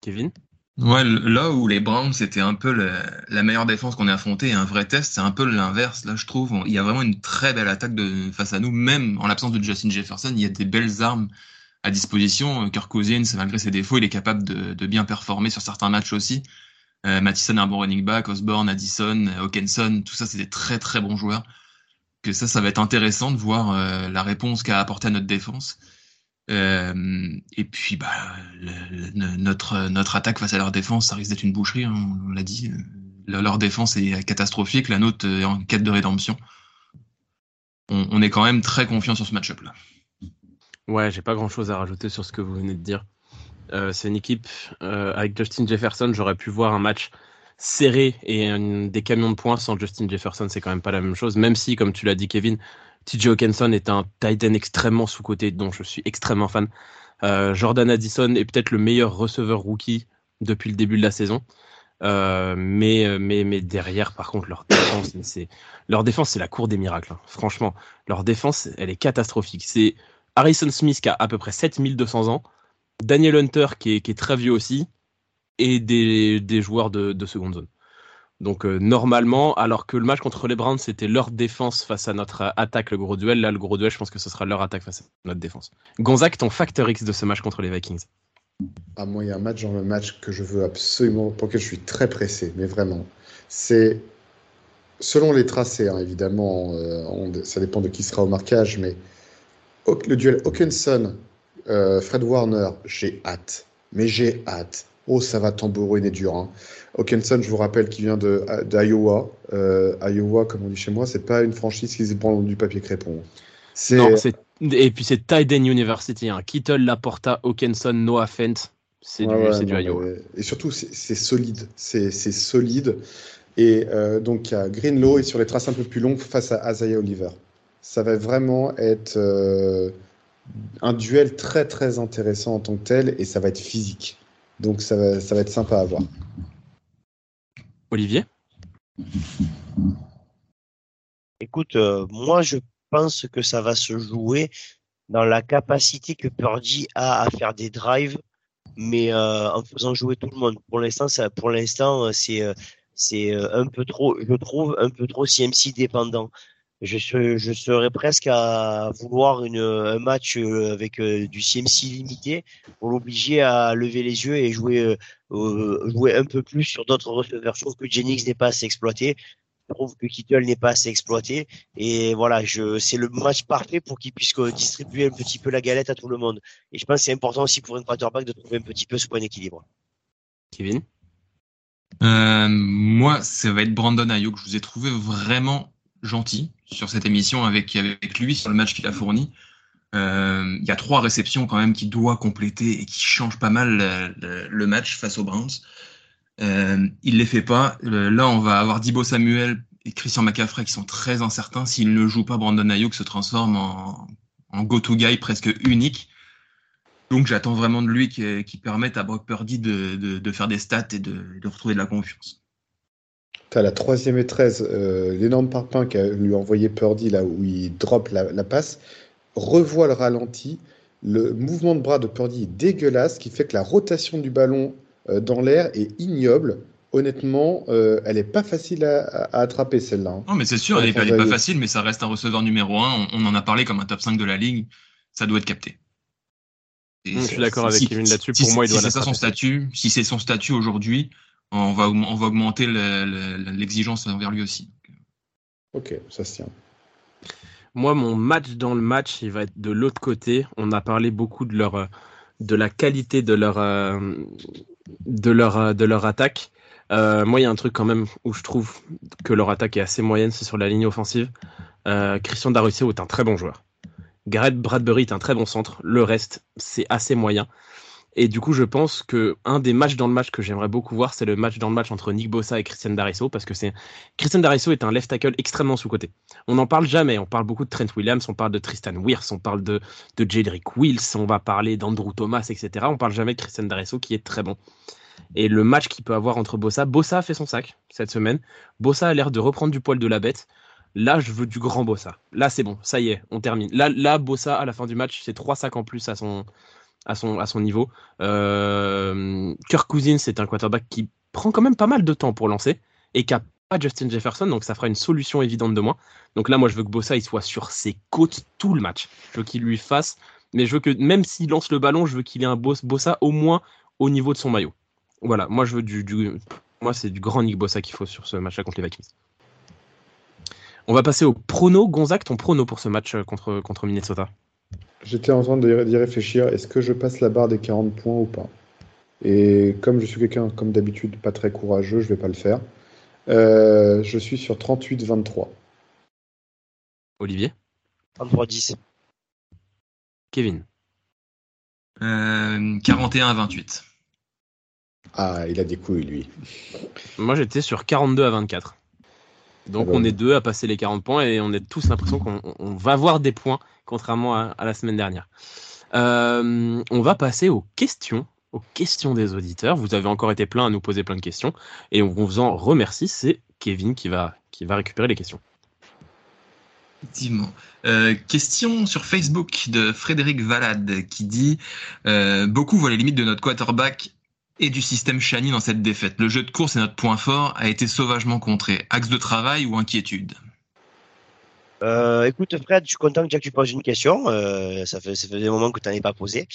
Kevin? Ouais, là où les Browns c'était un peu le, la meilleure défense qu'on ait affrontée, un vrai test, c'est un peu l'inverse. Là, je trouve, il y a vraiment une très belle attaque de, face à nous, même en l'absence de Justin Jefferson, il y a des belles armes à disposition. Kirk Cousins, malgré ses défauts, il est capable de, bien performer sur certains matchs aussi. Euh, Mattison un bon running back, Osborne, Addison, Hawkinson, tout ça, c'est des très très bons joueurs. Que ça, ça va être intéressant de voir euh, la réponse qu'a apporté à notre défense. Euh, et puis, bah, notre notre attaque face à leur défense, ça risque d'être une boucherie. Hein, on l'a dit. Leur défense est catastrophique, la nôtre est en quête de rédemption. On, on est quand même très confiant sur ce match-up là. Ouais, j'ai pas grand chose à rajouter sur ce que vous venez de dire. Euh, c'est une équipe euh, avec Justin Jefferson. J'aurais pu voir un match serré et des camions de points sans Justin Jefferson. C'est quand même pas la même chose. Même si, comme tu l'as dit, Kevin, TJ Hawkinson est un tight end extrêmement sous-côté dont je suis extrêmement fan. Euh, Jordan Addison est peut-être le meilleur receveur rookie depuis le début de la saison. Mais, mais, mais derrière, par contre, leur défense, c'est leur défense, c'est la cour des miracles. Hein. Franchement, leur défense, elle est catastrophique. C'est Harrison Smith qui a à peu près 7200 ans, Daniel Hunter qui est, très vieux aussi, et des, joueurs de, de, seconde zone. Donc euh, normalement, alors que le match contre les Browns, c'était leur défense face à notre attaque, le gros duel, là, le gros duel, je pense que ce sera leur attaque face à notre défense. Gonzague, ton facteur X de ce match contre les Vikings? Ah, Moi, il y a un match dans le match que je veux absolument, pour lequel je suis très pressé, mais vraiment. C'est, selon les tracés, hein, évidemment, euh, ça dépend de qui sera au marquage, mais le duel Hawkinson, euh, Fred Warner, j'ai hâte. Mais j'ai hâte. Oh, ça va tambouriner dur. Hein. Hawkinson, je vous rappelle, qui vient d'Iowa. Euh, Iowa, comme on dit chez moi, c'est pas une franchise qui se prend du papier crépon. Non, et puis c'est Tyden University. Hein. Kittle, Laporta, Hawkinson, Noah Fent. C'est du, ouais, du Iowa. Et surtout, c'est solide. C'est solide. Et euh, donc, il y a Greenlow et sur les traces un peu plus longues face à Isaiah Oliver ça va vraiment être euh, un duel très très intéressant en tant que tel et ça va être physique. Donc ça va, ça va être sympa à voir. Olivier? Écoute, euh, moi je pense que ça va se jouer dans la capacité que Purdy a à faire des drives, mais euh, en faisant jouer tout le monde. Pour l'instant, ça, pour l'instant, c'est c'est un peu trop, je trouve, un peu trop CMC dépendant je, je serais presque à vouloir une, un match euh, avec euh, du CMC limité pour l'obliger à lever les yeux et jouer, euh, jouer un peu plus sur d'autres receveurs. Je trouve que Jennings n'est pas assez exploité. Je trouve que Kittle n'est pas assez exploité. Et voilà, je, c'est le match parfait pour qu'il puisse distribuer un petit peu la galette à tout le monde. Et je pense que c'est important aussi pour un quarterback de trouver un petit peu ce point d'équilibre. Kevin? Euh, Moi, ça va être Brandon Ayuk. Je vous ai trouvé vraiment gentil sur cette émission avec, avec lui sur le match qu'il a fourni. Euh, il y a trois réceptions quand même qui doit compléter et qui changent pas mal le, le, le match face aux Browns. Euh, il les fait pas. Là, on va avoir Dibo Samuel et Christian McCaffrey qui sont très incertains. S'il ne joue pas, Brandon Ayuk se transforme en, en go-to guy presque unique. Donc j'attends vraiment de lui qui, qui permette à Brock Purdy de, de, de, faire des stats et de, de retrouver de la confiance. Tu as la troisième et 13, euh, l'énorme parpaing qu'a lui envoyé Purdy là où il drop la, la, passe, revoit le ralenti. Le mouvement de bras de Purdy est dégueulasse, qui fait que la rotation du ballon euh, dans l'air est ignoble. Honnêtement, euh, elle n'est pas facile à, à attraper celle-là. Hein. Non, mais c'est sûr, elle n'est pas facile, mais ça reste un receveur numéro 1. On, on, en a parlé comme un top 5 de la ligue. Ça doit être capté. Et je suis d'accord avec si, Kevin là-dessus. Si, Pour moi, il si doit c'est ça son statut, si c'est son statut aujourd'hui, on va, on va augmenter l'exigence envers lui aussi. Ok, ça se tient. Moi, mon match dans le match, il va être de l'autre côté. On a parlé beaucoup de leur, de la qualité de leur, de leur, de leur attaque. Euh, moi, il y a un truc quand même où je trouve que leur attaque est assez moyenne, c'est sur la ligne offensive. Euh, Christian Darusseo est un très bon joueur. Gareth Bradbury est un très bon centre. Le reste, c'est assez moyen. Et du coup, je pense que un des matchs dans le match que j'aimerais beaucoup voir, c'est le match dans le match entre Nick Bossa et Christian Darisso, parce que c'est Christian Darisso est un left tackle extrêmement sous-coté. On n'en parle jamais. On parle beaucoup de Trent Williams, on parle de Tristan Wirth, on parle de, de Jedrick Wills, on va parler d'Andrew Thomas, etc. On parle jamais de Christian Darisso qui est très bon. Et le match qu'il peut avoir entre Bossa, Bossa a fait son sac cette semaine. Bossa a l'air de reprendre du poil de la bête. Là, je veux du grand Bossa. Là, c'est bon, ça y est, on termine. Là, là Bossa, à la fin du match, c'est trois sacs en plus à son, à son, à son niveau. Euh, Kirk Cousins, c'est un quarterback qui prend quand même pas mal de temps pour lancer et qui a pas Justin Jefferson, donc ça fera une solution évidente de moins. Donc là, moi, je veux que Bossa il soit sur ses côtes tout le match. Je veux qu'il lui fasse, mais je veux que même s'il lance le ballon, je veux qu'il ait un Bossa au moins au niveau de son maillot. Voilà, moi je veux du, moi c'est du grand Nick Bossa qu'il faut sur ce match-là contre les Vikings. On va passer au prono. Gonzague, ton prono pour ce match euh, contre, contre Minnesota J'étais en train d'y réfléchir. Est-ce que je passe la barre des 40 points ou pas? Et comme je suis quelqu'un, comme d'habitude, pas très courageux, je vais pas le faire. Euh, je suis sur 38-23. Olivier? 33-10. Kevin? Euh, 41-28. Ah, il a des couilles, lui. Moi, j'étais sur 42 à 24. Donc, on est deux à passer les 40 points et on a tous l'impression qu'on va avoir des points, contrairement à, la semaine dernière. Euh, on va passer aux questions, aux questions des auditeurs. Vous avez encore été plein à nous poser plein de questions et on vous en remercie. C'est Kevin qui va, qui va récupérer les questions. Effectivement. Euh, question sur Facebook de Frédéric Valade qui dit euh, Beaucoup voient les limites de notre quarterback et du système Shani dans cette défaite. Le jeu de course est notre point fort, a été sauvagement contré. Axe de travail ou inquiétude? Euh, écoute Fred, je suis content que tu poses une question. Euh, ça, fait, des moments que tu n'en ai pas posé.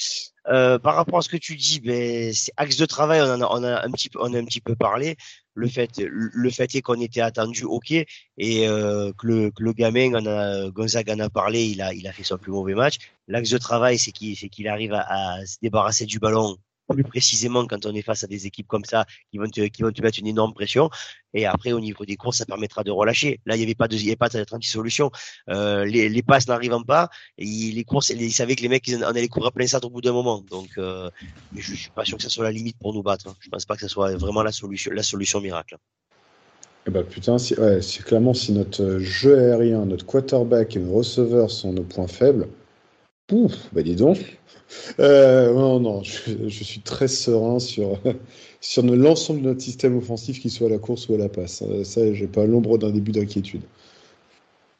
Euh, par rapport à ce que tu dis, ben, c'est axe de travail, on, en a, un petit on a un petit peu parlé. Le fait, le fait est qu'on était attendu, ok, et que, le, que le gamin, Gonzague en a parlé, il a, il a fait son plus mauvais match. L'axe de travail, c'est qu'il, arrive à, se débarrasser du ballon plus précisément quand on est face à des équipes comme ça qui vont te, vont te mettre une énorme pression. Et après, au niveau des courses, ça permettra de relâcher. Là, il n'y avait pas de, il y avait pas de solution. Euh, les, passes n'arrivant pas, et les courses, ils savaient que les mecs, ils en allaient courir plein ça au bout d'un moment. Donc, euh, je suis pas sûr que ça soit la limite pour nous battre. Je pense pas que ce soit vraiment la solution, la solution miracle. Eh ben putain, clairement si notre jeu aérien, notre quarterback et nos receveurs sont nos points faibles, pouf, bah dis donc, euh, non, non, je, suis très serein sur, sur l'ensemble de notre système offensif, qu'il soit à la course ou à la passe. Euh, ça, j'ai pas l'ombre d'un début d'inquiétude.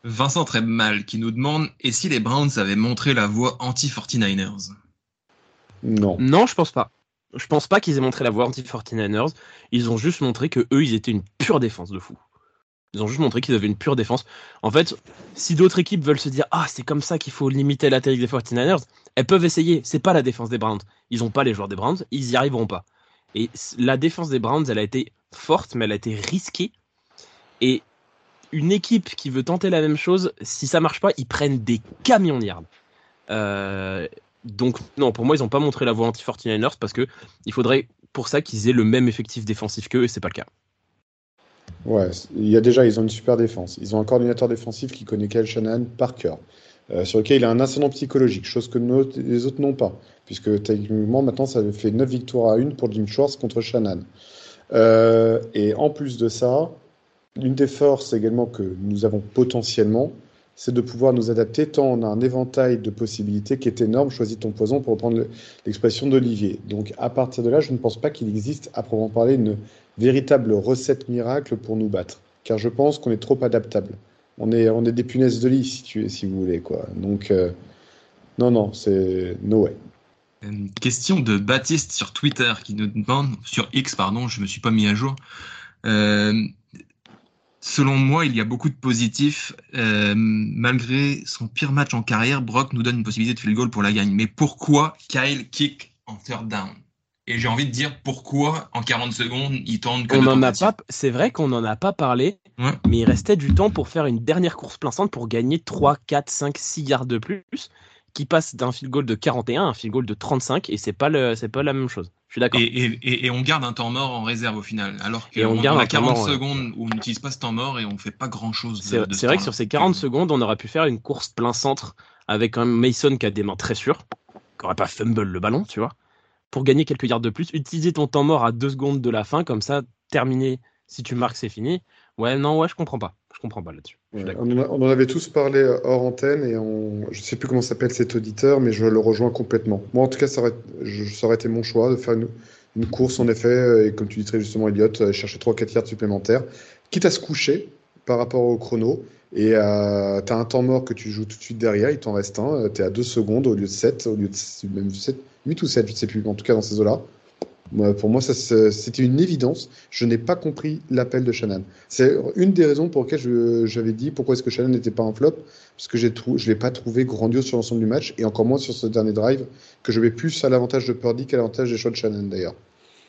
Vincent très mal qui nous demande et si les Browns avaient montré la voie anti-49ers? Non. Non, je pense pas. Je pense pas qu'ils aient montré la voie anti-49ers. Ils ont juste montré que eux, ils étaient une pure défense de fou. Ils ont juste montré qu'ils avaient une pure défense. En fait, si d'autres équipes veulent se dire Ah, c'est comme ça qu'il faut limiter l'attaque des 49ers, elles peuvent essayer. C'est pas la défense des Browns. Ils ont pas les joueurs des Browns, ils y arriveront pas. Et la défense des Browns, elle a été forte, mais elle a été risquée. Et une équipe qui veut tenter la même chose, si ça marche pas, ils prennent des camions de euh, donc, non, pour moi, ils n'ont pas montré la voie anti-49ers parce que il faudrait pour ça qu'ils aient le même effectif défensif qu'eux et c'est pas le cas. Ouais, il y a déjà, ils ont une super défense. Ils ont un coordinateur défensif qui connaît Kyle Shannon par cœur. Euh, sur lequel il a un ascendant psychologique, chose que les autres n'ont pas, puisque techniquement maintenant ça fait 9 victoires à 1 pour Jim Schwartz contre Shannon. Euh, et en plus de ça, l'une des forces également que nous avons potentiellement, c'est de pouvoir nous adapter tant on a un éventail de possibilités qui est énorme. Choisis ton poison pour reprendre l'expression d'Olivier. Donc à partir de là, je ne pense pas qu'il existe à proprement parler une véritable recette miracle pour nous battre, car je pense qu'on est trop adaptable on est, des punaises de lit, si, si vous voulez. Quoi. Donc, euh, non, non, c'est no way. Une question de Baptiste sur Twitter qui nous demande, sur X, pardon, je ne me suis pas mis à jour. Euh, selon moi, il y a beaucoup de positifs. Euh, malgré son pire match en carrière, Brock nous donne une possibilité de faire le goal pour la gagne. Mais pourquoi Kyle kick en third down? Et j'ai envie de dire pourquoi en 40 secondes il tourne on en a pas C'est vrai qu'on n'en a pas parlé, mais il restait du temps pour faire une dernière course plein centre pour gagner 3, 4, 5, 6 yards de plus, qui passe d'un field goal de 41 à un field goal de 35, et c'est pas, le, c'est pas la même chose. Je suis d'accord. Et, et, on garde un temps mort en réserve au final, alors qu'on on a 40 secondes où on n'utilise pas ce temps mort et on fait pas grand chose. C'est, vrai que sur ces 40 secondes, on aurait pu faire une course plein centre avec même Mason qui a des mains très sûres, qui n'aurait pas fumble le ballon, tu vois, pour gagner quelques yards de plus, utiliser ton temps mort à deux secondes de la fin, comme ça, terminer, si tu marques, c'est fini. Ouais, non, ouais, je comprends pas. Je comprends pas là-dessus. on, en avait tous parlé euh, hors antenne et on, je sais plus comment s'appelle cet auditeur, mais je le rejoins complètement. Moi, en tout cas, ça aurait, ça aurait été mon choix de faire une, une course, en effet, euh, et comme tu dis très justement, Elliot, euh, chercher 3-4 yards supplémentaires, quitte à se coucher par rapport au chrono. Et euh, tu as un temps mort que tu joues tout de suite derrière, il t'en reste un. Tu es à 2 secondes au lieu de 7, au lieu de même 7, 8 ou 7, je ne sais plus, en tout cas dans ces eaux-là. Pour moi, c'était une évidence. Je n'ai pas compris l'appel de Shannon. C'est une des raisons pour lesquelles j'avais dit pourquoi est-ce que Shannon n'était pas un flop, parce que je ne l'ai pas trouvé grandiose sur l'ensemble du match, et encore moins sur ce dernier drive, que je vais plus à l'avantage de Purdy qu'à l'avantage des choix de Shannon d'ailleurs.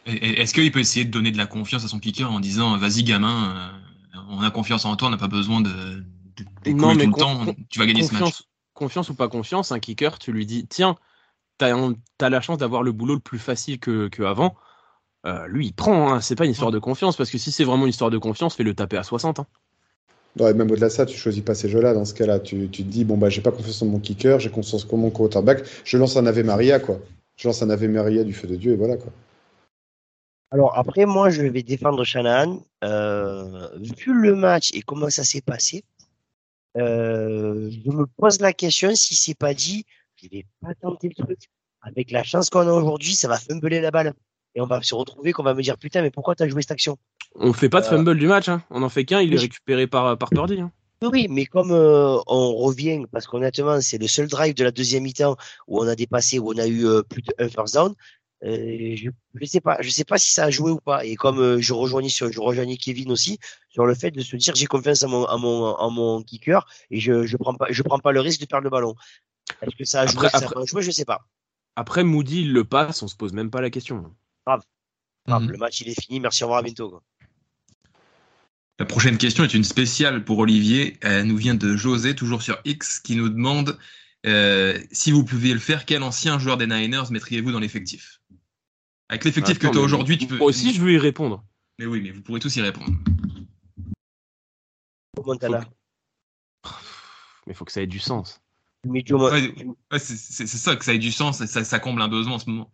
Est-ce qu'il peut essayer de donner de la confiance à son kicker en disant vas-y gamin, euh, on a confiance en toi, on n'a pas besoin de, de, tout le temps, tu vas gagner ce match. Confiance ou pas confiance, un kicker, tu lui dis tiens, tu as, la chance d'avoir le boulot le plus facile que, avant. Euh, lui, il prend, hein. c'est pas une histoire de confiance, parce que si c'est vraiment une histoire de confiance, fais le taper à 60. Hein. même au-delà de ça, tu choisis pas ces jeux-là. Dans ce cas-là, tu, tu, te dis bon bah j'ai pas confiance en mon kicker, j'ai confiance en mon quarterback, je lance un Ave Maria quoi. Je lance un Ave Maria du feu de Dieu et voilà quoi. Alors après, moi, je vais défendre Shanahan. Euh, vu le match et comment ça s'est passé, euh, je me pose la question si c'est pas dit, je vais pas tenter le truc. Avec la chance qu'on a aujourd'hui, ça va fumbler la balle. Et on va se retrouver qu'on va me dire putain, mais pourquoi tu as joué cette action? On fait pas de euh, fumble du match, hein. on en fait qu'un, il est récupéré par, par Purdy. Hein. Oui, mais comme euh, on revient, parce qu'honnêtement, c'est le seul drive de la deuxième mi-temps où on a dépassé, où on a eu plus de un first down, euh, je, je sais pas, je sais pas si ça a joué ou pas. Et comme euh, je rejoignais sur, je rejoignais Kevin aussi sur le fait de se dire j'ai confiance en mon, à mon, en mon kicker et je, je prends pas, je prends pas le risque de perdre le ballon. Est-ce que ça a joué, après, ça a joué, je sais pas. Après Moody il le passe, on se pose même pas la question. Grave. Mhm. Le match il est fini. Merci, au revoir, à bientôt. Quoi. La prochaine question est une spéciale pour Olivier. Elle nous vient de José, toujours sur X, qui nous demande euh, si vous pouviez le faire, quel ancien joueur des Niners mettriez-vous dans l'effectif? Avec l'effectif que tu as aujourd'hui, tu peux. Moi aussi, je veux y répondre. Mais oui, mais vous pourrez tous y répondre. Montana. Mais il faut que ça ait du sens. C'est ça, que ça ait du sens, ça, ça comble un besoin en ce moment.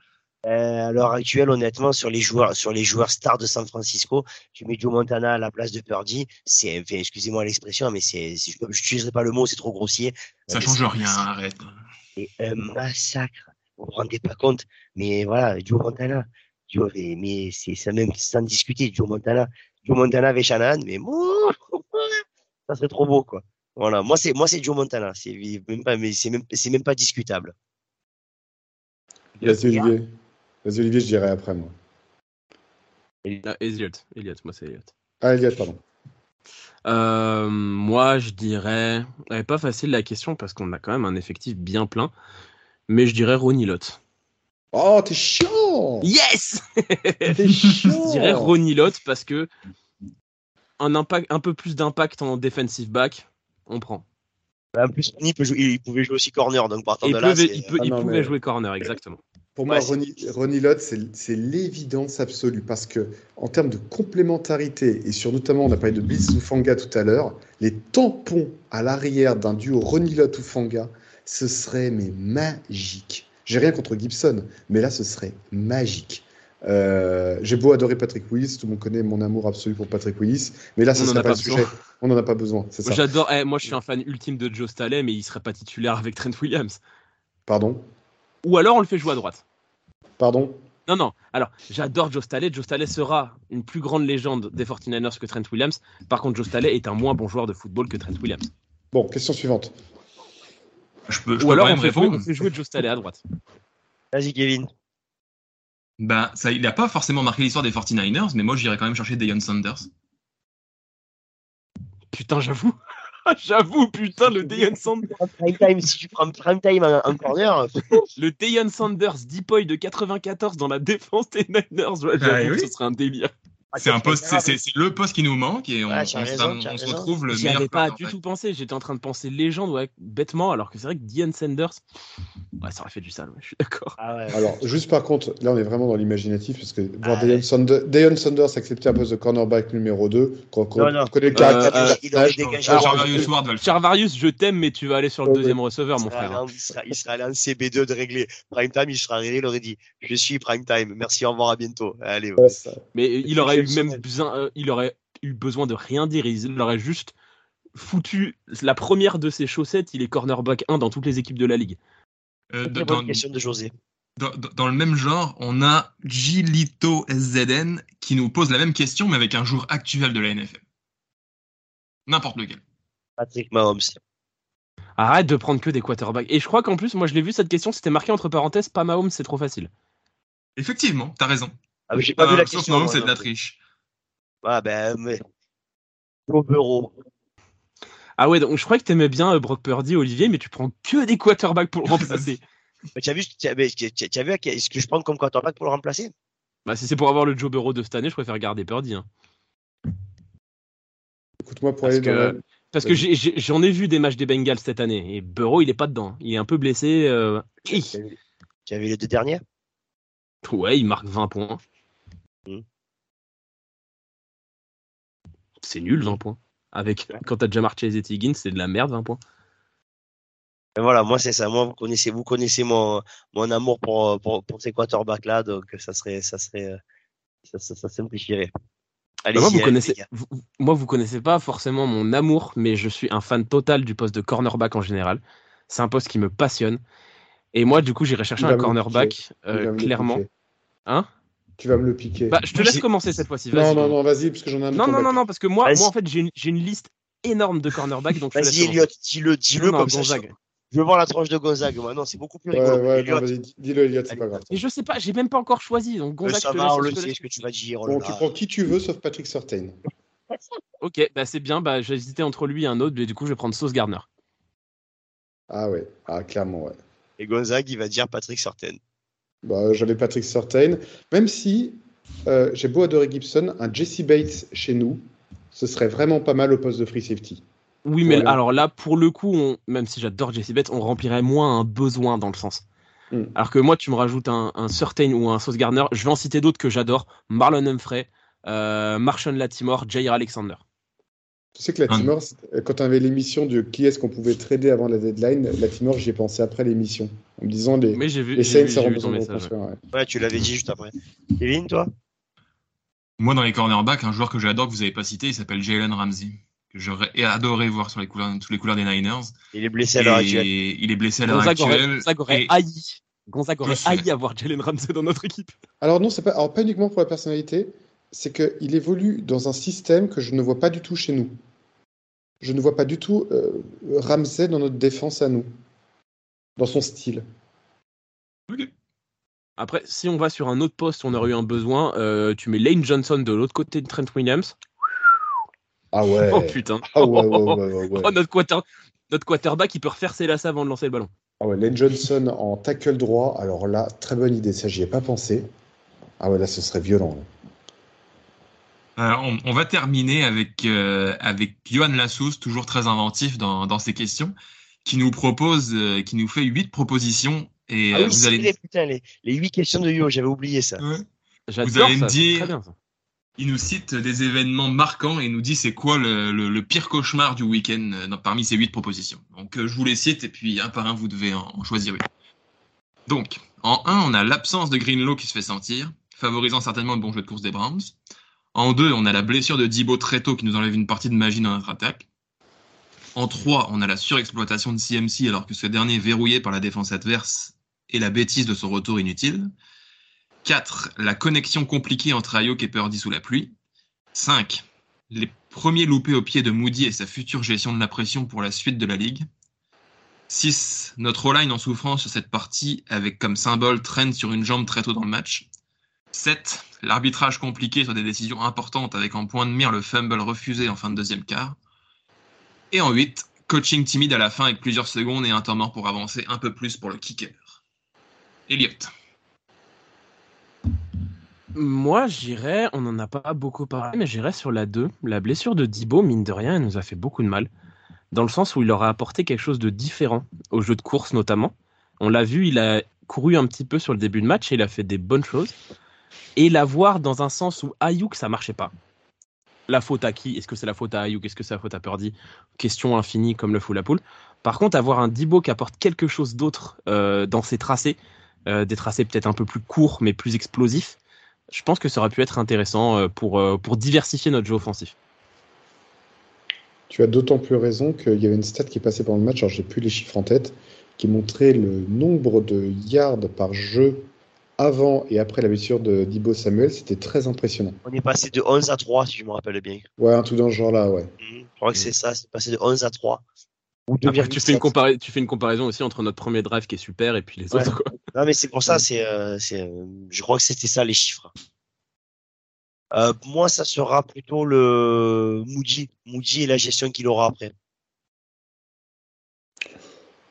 Euh, à l'heure actuelle, honnêtement, sur les joueurs, sur les joueurs stars de San Francisco, tu mets Joe Montana à la place de Purdy. C'est, excusez-moi l'expression, mais c'est, je n'utiliserai pas le mot, c'est trop grossier. Ça change rien, arrête. C'est un massacre. Vous vous rendez pas compte, mais voilà, Joe Montana. Joe, mais c'est ça même sans discuter. Joe Montana, Joe Montana avec Shannon, mais ça serait trop beau, quoi. Voilà, moi c'est moi c'est Joe Montana. C'est même pas, mais c'est même c'est même pas discutable. Merci Olivier. Vas-y, Olivier, je dirais après, moi. Ah, Elliot. Elliot, moi, c'est Elliot. Ah, Elliot, pardon. Euh, moi, je dirais. Elle n'est pas facile la question parce qu'on a quand même un effectif bien plein. Mais je dirais Ronnie Lott. Oh, t'es chiant Yes T'es chiant Je dirais Ronnie Lott parce que un, impact, un peu plus d'impact en defensive back, on prend. En plus, il, pouvait jouer aussi corner, donc partant de là, il, il ah pouvait jouer corner, exactement. Pour moi, Ronnie, Lott, c'est l'évidence absolue parce que, en termes de complémentarité, et sur notamment, on a parlé de Bliss ou Fanga tout à l'heure, les tampons à l'arrière d'un duo Ronnie Lott ou Fanga, ce serait mais magique. J'ai rien contre Gibson, mais là, ce serait magique. Euh, j'ai beau adorer Patrick Willis, tout le monde connaît mon amour absolu pour Patrick Willis, mais là, ce serait pas, le sujet. On n'en a pas besoin. J'adore. Eh, moi, je suis un fan ultime de Joe Staley, mais il serait pas titulaire avec Trent Williams. Pardon? Ou alors on le fait jouer à droite. Pardon? Non, non. Alors, j'adore Joe Staley. Joe Staley sera une plus grande légende des 49ers que Trent Williams. Par contre, Joe Staley est un moins bon joueur de football que Trent Williams. Bon, question suivante. Je peux, Ou alors on fait, jouer, on fait, jouer, Joe Staley à droite. Vas-y, Kevin. Ben, ça, il n'a pas forcément marqué l'histoire des 49ers, mais moi, j'irais quand même chercher Deion Sanders. Putain, j'avoue. J'avoue, putain, le Deion Sanders. si tu prends prime time en, corner. le Deion Sanders, Deepoy de 94 dans la défense des Niners, ouais, ah, ce serait un délire. C'est un poste, c'est le poste qui nous manque et on, Ouais, se- raison, on retrouve le J'y meilleur. avais pas du tout pensé. J'étais en train de penser légende, ouais, bêtement, alors que c'est vrai que Dion Sanders, ouais, ça aurait fait du sale, ouais, je suis d'accord. Ah ouais. Alors, juste par contre, là, on est vraiment dans l'imaginatif parce que voir Ah, Deion Sanders accepter un poste de cornerback numéro 2, quand Non, non. on connaît le caractère euh, il aurait personnage. Charvarius, je t'aime, mais tu vas aller sur le deuxième receveur, mon frère. il sera, il sera allé en CB2 de régler. Prime time, il sera arrivé, il aurait dit Je suis prime time, merci, au revoir, à bientôt. Allez, Mais il aurait eu Exceptionnel. même besoin, euh, il aurait eu besoin de rien dire. Il aurait juste foutu la première de ses chaussettes. Il est cornerback 1 dans toutes les équipes de la ligue. Euh, dans, bonne question de José. dans, dans le même genre, on a Gilito SZN qui nous pose la même question, mais avec un jour actuel de la NFL. N'importe lequel. Patrick Mahomes. Arrête de prendre que des quarterbacks. Et je crois qu'en plus, moi je l'ai vu cette question, c'était marqué entre parenthèses, pas Mahomes, c'est trop facile. Effectivement, t'as raison. Ah, mais j'ai pas vu Euh, la sauf question. C'est de la donc. triche. Ah, ben, mais. Joe Burrow. Ah ouais, donc je crois que t'aimais bien euh, Brock Purdy, Olivier, mais tu prends que des quarterbacks pour le remplacer. Mais tu as vu, as, mais tu as- tu as vu ce que je prends comme quarterback pour le remplacer? Bah si c'est pour avoir le Joe Burrow de cette année, je préfère garder Purdy. hein. Écoute-moi, pour Parce aller dans que- la- Parce que Vas-y. j'ai- j'ai- j'en ai, vu des matchs des Bengals cette année, et Burrow il est pas dedans. Il est un peu blessé. euh. Tu as vu- Tu as vu les deux derniers? Ouais, il marque 20 points. C'est nul 20 points. Avec quand t'as déjà marché et Higgins, c'est de la merde 20 points. Et voilà, moi c'est ça. Moi, vous connaissez, vous connaissez mon, mon amour pour, pour, pour ces quarterbacks là, donc ça serait, ça serait, ça, ça, ça simplifierait. Allez, Bah, moi, vous connaissez, vous- moi, vous connaissez pas forcément mon amour, mais je suis un fan total du poste de cornerback en général. C'est un poste qui me passionne. Et moi, du coup, j'irai chercher un cornerback, euh, clairement. Hein? Tu vas me le piquer. Bah, je te laisse commencer cette fois-ci. non, non, non, vas-y, parce que j'en ai un non, non, non, non, parce que moi, moi en fait, j'ai une, liste énorme de cornerbacks. Vas-y. Elliot, dis-le, dis-le comme ça. Gonzague. Je je veux voir la tranche de Gonzague. Moi, non, c'est beaucoup plus Ouais, rigolo. ouais, dis- dis-le, Elliot, c'est pas grave. Et je sais pas, j'ai même pas encore choisi. Donc euh, Gonzague, ça va, laisse- on le sait ce que tu vas dire. oh là Bon, tu prends qui tu veux, sauf Patrick Surtain. Ok, bah c'est bien. Bah j'ai hésité entre lui et un autre, mais du coup, je vais prendre Sauce Gardner. Ah ouais, ah, clairement, ouais. Et Gonzague, il va dire Patrick Sorten. Bah, J'avais Patrick Surtain. Même si euh, j'ai beau adorer Gibson, un Jesse Bates chez nous, ce serait vraiment pas mal au poste de free safety. Oui, mais Voilà. alors là, pour le coup, on- même si j'adore Jesse Bates, on remplirait moins un besoin dans le sens. Hmm. Alors que moi, tu me rajoutes un, un Certain ou un Sauce Gardner, je vais en citer d'autres que j'adore Marlon Humphrey, euh, Marshawn Latimore, Jair Alexander. Tu sais que la Hum. Timor, c'est- quand on avait l'émission de qui est-ce qu'on pouvait trader avant la deadline, la Timor, j'y ai pensé après l'émission. En me disant les, Mais j'ai vu, les Saints besoin de message. ouais. reconstruire. ouais. Ouais, tu l'avais dit juste après. Kevin, toi? Moi, dans les cornerbacks, un joueur que j'adore que vous n'avez pas cité, il s'appelle Jalen Ramsey, que j'aurais adoré voir sur les couleurs, sous les couleurs des Niners. Il est blessé à l'heure actuelle. il est blessé à l'heure actuelle. Gonzague aurait haï. Gonzague aurait haï avoir Jalen Ramsey dans notre équipe. Alors non, c'est pas, alors pas uniquement pour la personnalité, c'est qu'il évolue dans un système que je ne vois pas du tout chez nous. Je ne vois pas du tout euh, Ramsey dans notre défense à nous, dans son style. Après, si on va sur un autre poste, on aurait eu un besoin. euh, tu mets Lane Johnson de l'autre côté de Trent Williams. Ah ouais. Oh putain. Ah ouais. Oh, notre, quarter- notre quarterback, il peut refaire ses lacets avant de lancer le ballon. Ah ouais, Lane Johnson en tackle droit, alors là, très bonne idée, ça j'y ai pas pensé. Ah ouais, là ce serait violent. là. Euh, on, on va terminer avec, euh, avec Johan Lassous, toujours très inventif dans, dans ses questions, qui nous propose, euh, qui nous fait huit propositions. Et Ah euh, oui, vous allez, vrai, putain, les, les 8 questions de Yo, j'avais oublié ça. Ouais. J'adore allez me ça, dire- très bien ça. il nous cite des événements marquants et nous dit c'est quoi le, le- le pire cauchemar du week-end euh, parmi ces huit propositions. Donc euh, je vous les cite et puis un par un vous devez en, en choisir une. Donc en 1 on a l'absence de Greenlow qui se fait sentir, favorisant certainement le bon jeu de course des Browns. En 2 on a la blessure de Dibo très tôt qui nous enlève une partie de magie dans notre attaque. En 3 on a la surexploitation de CMC alors que ce dernier est verrouillé par la défense adverse et la bêtise de son retour inutile. 4. La connexion compliquée entre Ayuk et Purdy sous la pluie. 5. Les premiers loupés au pied de Moody et sa future gestion de la pression pour la suite de la ligue. 6. Notre O-line en souffrance sur cette partie avec comme symbole Trent sur une jambe très tôt dans le match. 7. L'arbitrage compliqué sur des décisions importantes avec en point de mire le fumble refusé en fin de deuxième quart. Et en 8. Coaching timide à la fin avec plusieurs secondes et un temps mort pour avancer un peu plus pour le kicker. Elliot. Moi, j'irais, on n'en a pas beaucoup parlé, mais j'irais sur la 2. La blessure de Dibo, mine de rien, elle nous a fait beaucoup de mal. Dans le sens où il leur a apporté quelque chose de différent au jeu de course notamment. On l'a vu, il a couru un petit peu sur le début de match et il a fait des bonnes choses. Et la voir dans un sens où Ayuk, ça marchait pas. La faute à qui? Est-ce que c'est la faute à Ayuk? Est-ce que c'est la faute à Purdy? Question infinie comme le fout la poule. Par contre, avoir un Dibo qui apporte quelque chose d'autre euh, dans ses tracés, euh, des tracés peut-être un peu plus courts mais plus explosifs, je pense que ça aurait pu être intéressant euh, pour, pour diversifier notre jeu offensif. Tu as d'autant plus raison qu'il y avait une stat qui passée pendant le match, alors j'ai plus les chiffres en tête, qui montrait le nombre de yards par jeu avant et après la blessure de Dibo Samuel, c'était très impressionnant. On est passé de 11 à 3, si je me rappelle bien. Ouais, un truc dans ce genre-là, ouais. Mmh, je crois que c'est ça, c'est passé de 11 à 3. Après, tu, fais une tu fais une comparaison aussi entre notre premier drive qui est super et puis les autres. Quoi. Non, mais c'est pour ça, c'est, euh, euh, je crois que c'était ça les chiffres. Euh, moi, ça sera plutôt le Moody, Moody et la gestion qu'il aura après.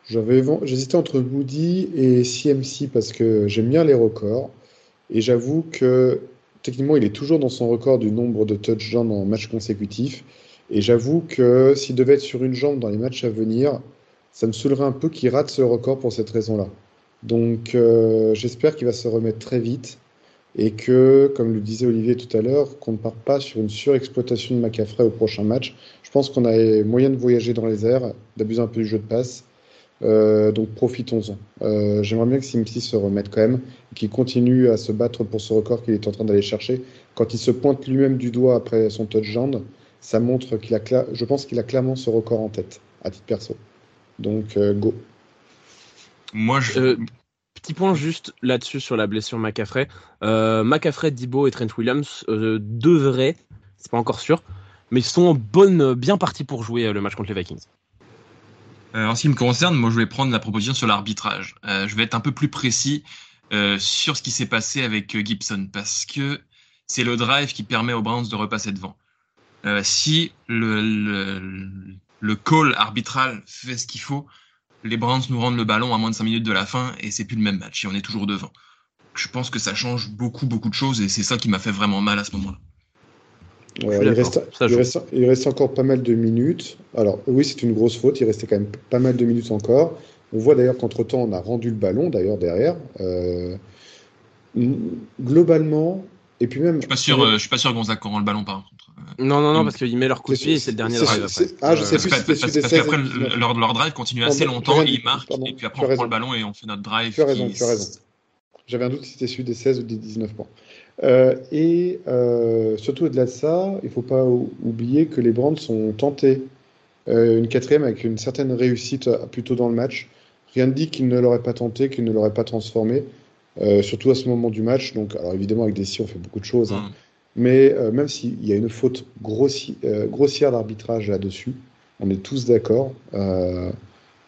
J'hésitais entre Moody et CMC parce que j'aime bien les records. Et j'avoue que techniquement, il est toujours dans son record du nombre de touchdowns en match consécutifs. Et j'avoue que s'il devait être sur une jambe dans les matchs à venir, ça me saoulerait un peu qu'il rate ce record pour cette raison-là. Donc euh, j'espère qu'il va se remettre très vite et que, comme le disait Olivier tout à l'heure, qu'on ne parte pas sur une surexploitation de McAffrey au prochain match. Je pense qu'on a moyen de voyager dans les airs, d'abuser un peu du jeu de passe. Euh, donc profitons-en. Euh, j'aimerais bien que Simpsy se remette quand même, qu'il continue à se battre pour ce record qu'il est en train d'aller chercher. Quand il se pointe lui-même du doigt après son touchdown, ça montre qu'il a, je pense qu'il a clairement ce record en tête, à titre perso. Donc euh, go. Moi, je... petit point juste là-dessus sur la blessure McAffrey. McAffrey, Dibo et Trent Williams devraient, c'est pas encore sûr, mais sont bonne, bien partis pour jouer le match contre les Vikings. Euh, en ce qui me concerne, moi, je vais prendre la proposition sur l'arbitrage. Euh, je vais être un peu plus précis euh, sur ce qui s'est passé avec Gibson, parce que c'est le drive qui permet aux Browns de repasser devant. si le, call arbitral fait ce qu'il faut, les Browns nous rendent le ballon à moins de 5 minutes de la fin et c'est plus le même match et on est toujours devant. Je pense que ça change beaucoup, beaucoup de choses et c'est ça qui m'a fait vraiment mal à ce moment-là il, reste, encore pas mal de minutes. Alors oui, c'est une grosse faute. Il restait quand même pas mal de minutes encore. On voit d'ailleurs qu'entre-temps, on a rendu le ballon, d'ailleurs, derrière. Euh, globalement, et puis même... Je suis pas sûr, euh, je suis pas sûr qu'on rend le ballon, par contre. Non, non, non, parce qu'il met leur coup de pied et c'est le dernier drive après. Ah, je sais plus parce, parce, parce qu'après, leur, leur, drive continue assez longtemps, ils marquent, et puis après, on prend le ballon et on fait notre drive. Tu as raison, tu as raison. J'avais un doute si c'était celui des 16 ou des 19 points. Euh, et euh, surtout au-delà de ça, il ne faut pas oublier que les Brands sont tentés euh, une quatrième avec une certaine réussite plutôt dans le match. Rien ne dit qu'ils ne l'auraient pas tenté, qu'ils ne l'auraient pas transformé, surtout à ce moment du match. Donc, alors évidemment, avec des si, on fait beaucoup de choses. Hein. Mm. Mais même s'il y a une faute grossière d'arbitrage là-dessus, on est tous d'accord.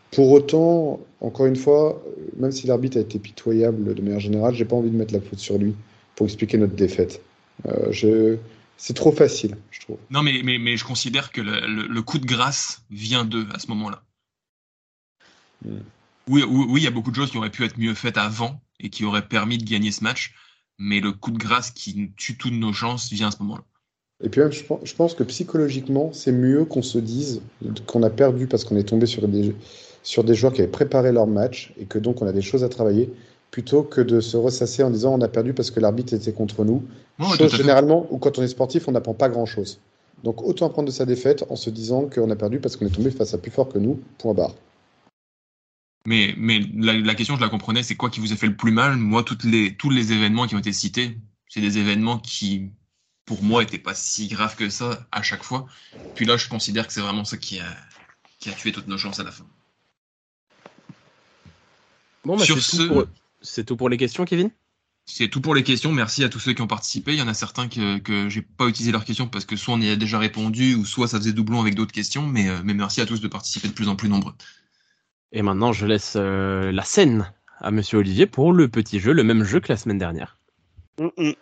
pour autant, encore une fois, même si l'arbitre a été pitoyable de manière générale, j'ai pas envie de mettre la faute sur lui pour expliquer notre défaite. Euh, je... C'est trop facile, je trouve. Non, mais, mais, mais je considère que le, le, coup de grâce vient d'eux à ce moment-là. Hmm. Oui, oui, il y a beaucoup de choses qui auraient pu être mieux faites avant et qui auraient permis de gagner ce match, mais le coup de grâce qui tue toutes nos chances vient à ce moment-là. Et puis même, je pense que psychologiquement, c'est mieux qu'on se dise qu'on a perdu parce qu'on est tombé sur des, sur des joueurs qui avaient préparé leur match et que donc on a des choses à travailler, plutôt que de se ressasser en disant on a perdu parce que l'arbitre était contre nous. généralement, ou quand on est sportif, on n'apprend pas grand-chose. Donc autant apprendre de sa défaite en se disant qu'on a perdu parce qu'on est tombé face à plus fort que nous, point barre. Mais, mais la, question, je la comprenais, c'est quoi qui vous a fait le plus mal? Moi, toutes les, tous les événements qui ont été cités, c'est des événements qui, pour moi, n'étaient pas si graves que ça à chaque fois. Puis là, je considère que c'est vraiment ça qui a, qui a tué toutes nos chances à la fin. Bon, bah, Sur ce... C'est tout pour les questions, Kevin? C'est tout pour les questions. Merci à tous ceux qui ont participé. Il y en a certains que, que j'ai pas utilisé leurs questions parce que soit on y a déjà répondu ou soit ça faisait doublon avec d'autres questions. Mais, euh, mais merci à tous de participer de plus en plus nombreux. Et maintenant, je laisse euh, la scène à Monsieur Olivier pour le petit jeu, le même jeu que la semaine dernière. Mm, mm.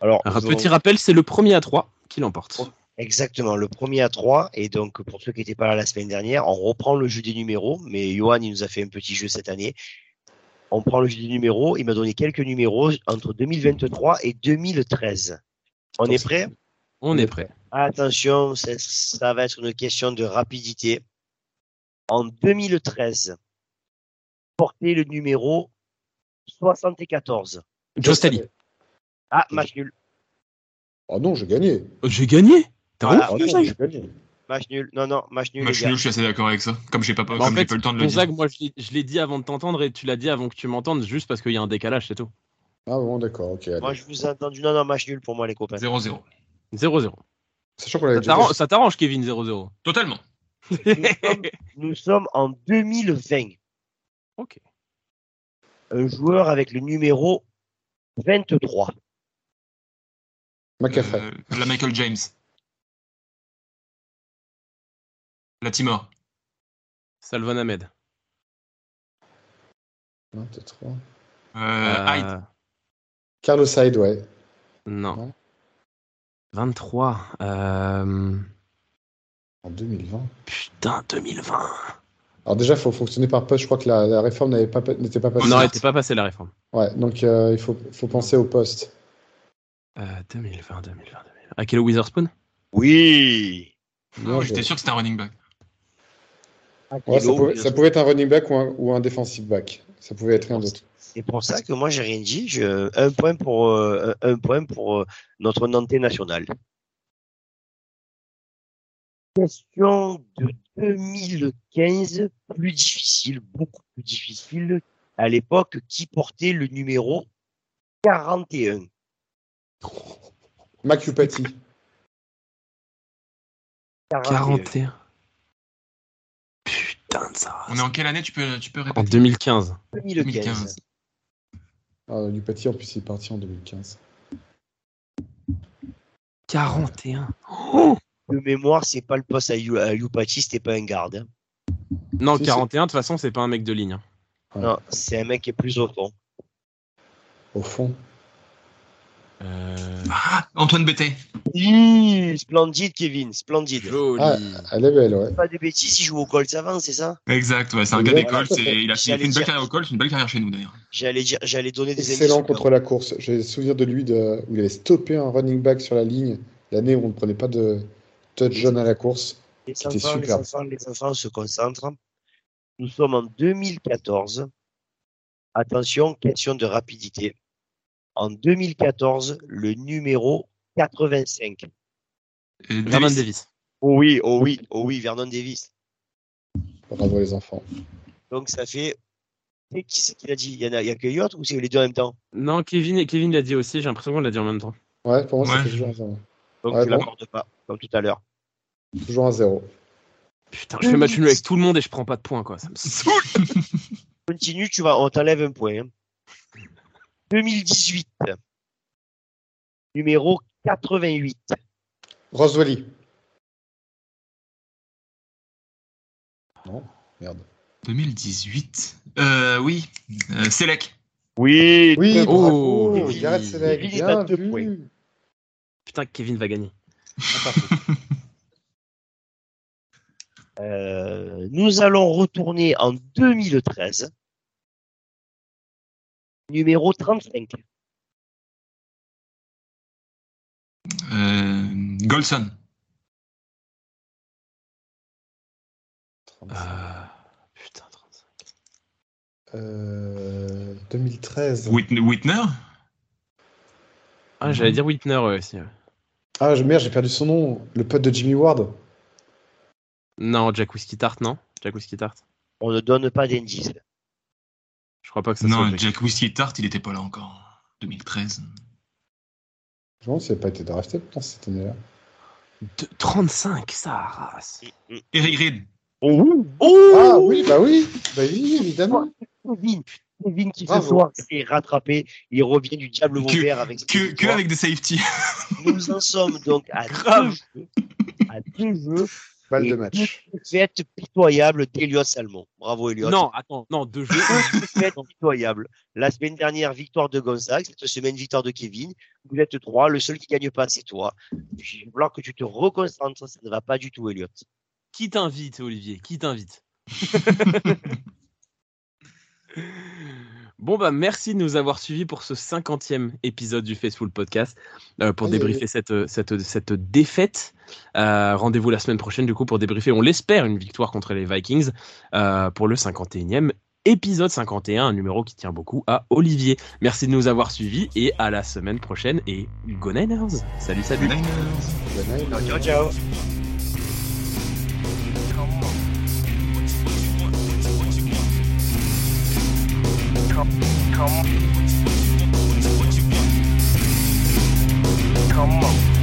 Alors, un petit rappel, c'est le premier à 3 qui l'emporte. Exactement, le premier à 3. Et donc, pour ceux qui n'étaient pas là la semaine dernière, on reprend le jeu des numéros. Mais Johan, il nous a fait un petit jeu cette année. On prend le jeu des numéros. Il m'a donné quelques numéros entre 2023 et 2013. On est prêt? On est prêt. Attention, ça, ça va être une question de rapidité. En 2013, portez le numéro 74. Joe Staley. Ah, match nul. Oh non, j'ai gagné. J'ai gagné? T'as Voilà. Ouf, non, Gonzague j'ai gagné. Match nul. Non, non, match nul, Match les gars. nul, je suis assez d'accord avec ça. Comme j'ai pas, Bah, comme fait, pas eu le temps de le dire. Gonzague, moi, je l'ai- je l'ai dit avant de t'entendre et tu l'as dit avant que tu m'entendes, juste parce qu'il y a un décalage, c'est tout. Ah bon, d'accord, ok. allez. Moi, je vous ai entendu. Non, non, match nul pour moi, les copains. 0-0. 0-0. Sachant qu'on Ça déjà t'arrange-. Ça Kevin, 0-0. Totalement. Nous sommes, nous sommes en 2020. Ok. Un joueur avec le numéro 23. McAfee. Euh, la Michael James. La Timor. Salvan Ahmed. Un, deux, trois. Euh, Hyde. Euh, Carlos Hyde, ouais. Non. Ouais. 23. Euh... En 2020. Putain, 2020. Alors déjà, il faut fonctionner par poste. Je crois que la, la réforme n'avait pas, n'était pas passée. Non, elle n'était pas passée la réforme. Ouais, donc euh, il faut, faut penser au poste. Euh, 2020, 2020, 2020. Akelo Witherspoon? Oui. Oh, J'étais sûr que c'était un running back. Ouais, ça, pouvait, ça pouvait être un running back ou un, ou un defensive back. Ça pouvait être un d'autre. C'est pour ça que moi, j'ai rien dit. Je, un point pour, euh, un un point pour euh, notre Nantais national. Question de 2015, plus difficile, beaucoup plus difficile. À l'époque, qui portait le numéro 41 Macupati. 41. Putain de ça. On est en quelle année? Tu peux, tu peux En répéter 2015. 2015. 2015. Ah, Lupati, en plus, il est parti en 2015. 41. Oh De mémoire, c'est pas le poste à, You- à Youpati, c'était pas un garde. hein. non, Si, 41, de toute façon, c'est pas un mec de ligne. hein. Ouais. Non, c'est un mec qui est plus au fond. Au fond. Euh... Ah, Antoine Bété. Mmh, splendide, Kevin, splendide. Joli. Ah, elle est belle, ouais. Pas de bêtises, il joue au Colts avant, c'est ça? Exact, ouais, c'est un gars des Colts et il a, fait une belle carrière au Colts, une belle carrière chez nous d'ailleurs. J'allais dire, j'allais donner des Excellent contre la course. J'ai le souvenir de lui de, où il avait stoppé un running back sur la ligne l'année où on ne prenait pas de touchdown à la course. Les C'était enfants, les enfants, les enfants se concentrent. Nous sommes en 2014. Attention, question de rapidité. En 2014, le numéro 85. Et Vernon Davis. Davis. Oh oui, oh oui, oh oui, Vernon Davis. Bravo les enfants. Donc ça fait. Et qui c'est qui l'a dit? Il y en a, il y a que Elliott ou c'est les deux en même temps? Non, Kevin, Kevin l'a dit aussi, j'ai l'impression qu'on l'a dit en même temps. Ouais, pour moi, Ouais. fait toujours un zéro. Donc Ouais, tu bon. l'accordes pas, comme tout à l'heure. Toujours un zéro. Putain, je fais match nul avec tout le monde et je prends pas de points, quoi. Ça me saoule. Continue, tu vas, on t'enlève un point. hein. 2018. Numéro 88. Roswelly. Non, merde. 2018. Euh, oui. Euh, Selec. Oui. Oui, Oh, bravo, Selleck, Kevin bien vu. points. Putain, Kevin va gagner. Euh, nous allons retourner en 2013. Numéro 35. Euh, Golson. Euh... Putain, 35. Euh, 2013. Whitner. Whitner? Ah, j'allais dire Whitner ouais, aussi. Ah, je- merde, j'ai perdu son nom. Le pote de Jimmy Ward. Non, Jack Whiskey Tart, non Jack Whiskey Tart On ne donne pas d'indice. Je crois pas que ça Non, soit Jack. Jack Whiskey Tart, il était pas là encore. 2013. Je demande s'il n'a pas été drafté dans cette année-là. De- 35, ça race. Eric Reed. Oh, Ah oui, bah oui, bah oui, évidemment. Kevin, Kevin qui ce Bravo. soir s'est rattrapé. Il revient du diable Que- Vauvert avec Que, que avec des safety. Nous en sommes donc à deux jeux. À deux jeux. Balle et de match. deux défaites pitoyables d'Eliott Salmon. Bravo Eliott. Non, attends, non, deux jeux. Deux défaites pitoyables. La semaine dernière, victoire de Gonzague. Cette semaine, victoire de Kevin. Vous êtes trois. Le seul qui gagne pas, c'est toi. Il va falloir que tu te reconcentres. Ça ne va pas du tout, Eliott. Qui t'invite, Olivier? Qui t'invite? Bon, bah, merci de nous avoir suivis pour ce 50e épisode du Faceful Podcast euh, pour Oui, débriefer oui. cette, cette, cette défaite. Euh, Rendez-vous la semaine prochaine, du coup, pour débriefer, on l'espère, une victoire contre les Vikings euh, pour le 51e épisode 51, un numéro qui tient beaucoup à Olivier. Merci de nous avoir suivis et à la semaine prochaine. Et Go Niners Salut, salut Niners. Bonne année. Ciao, ciao. Come on.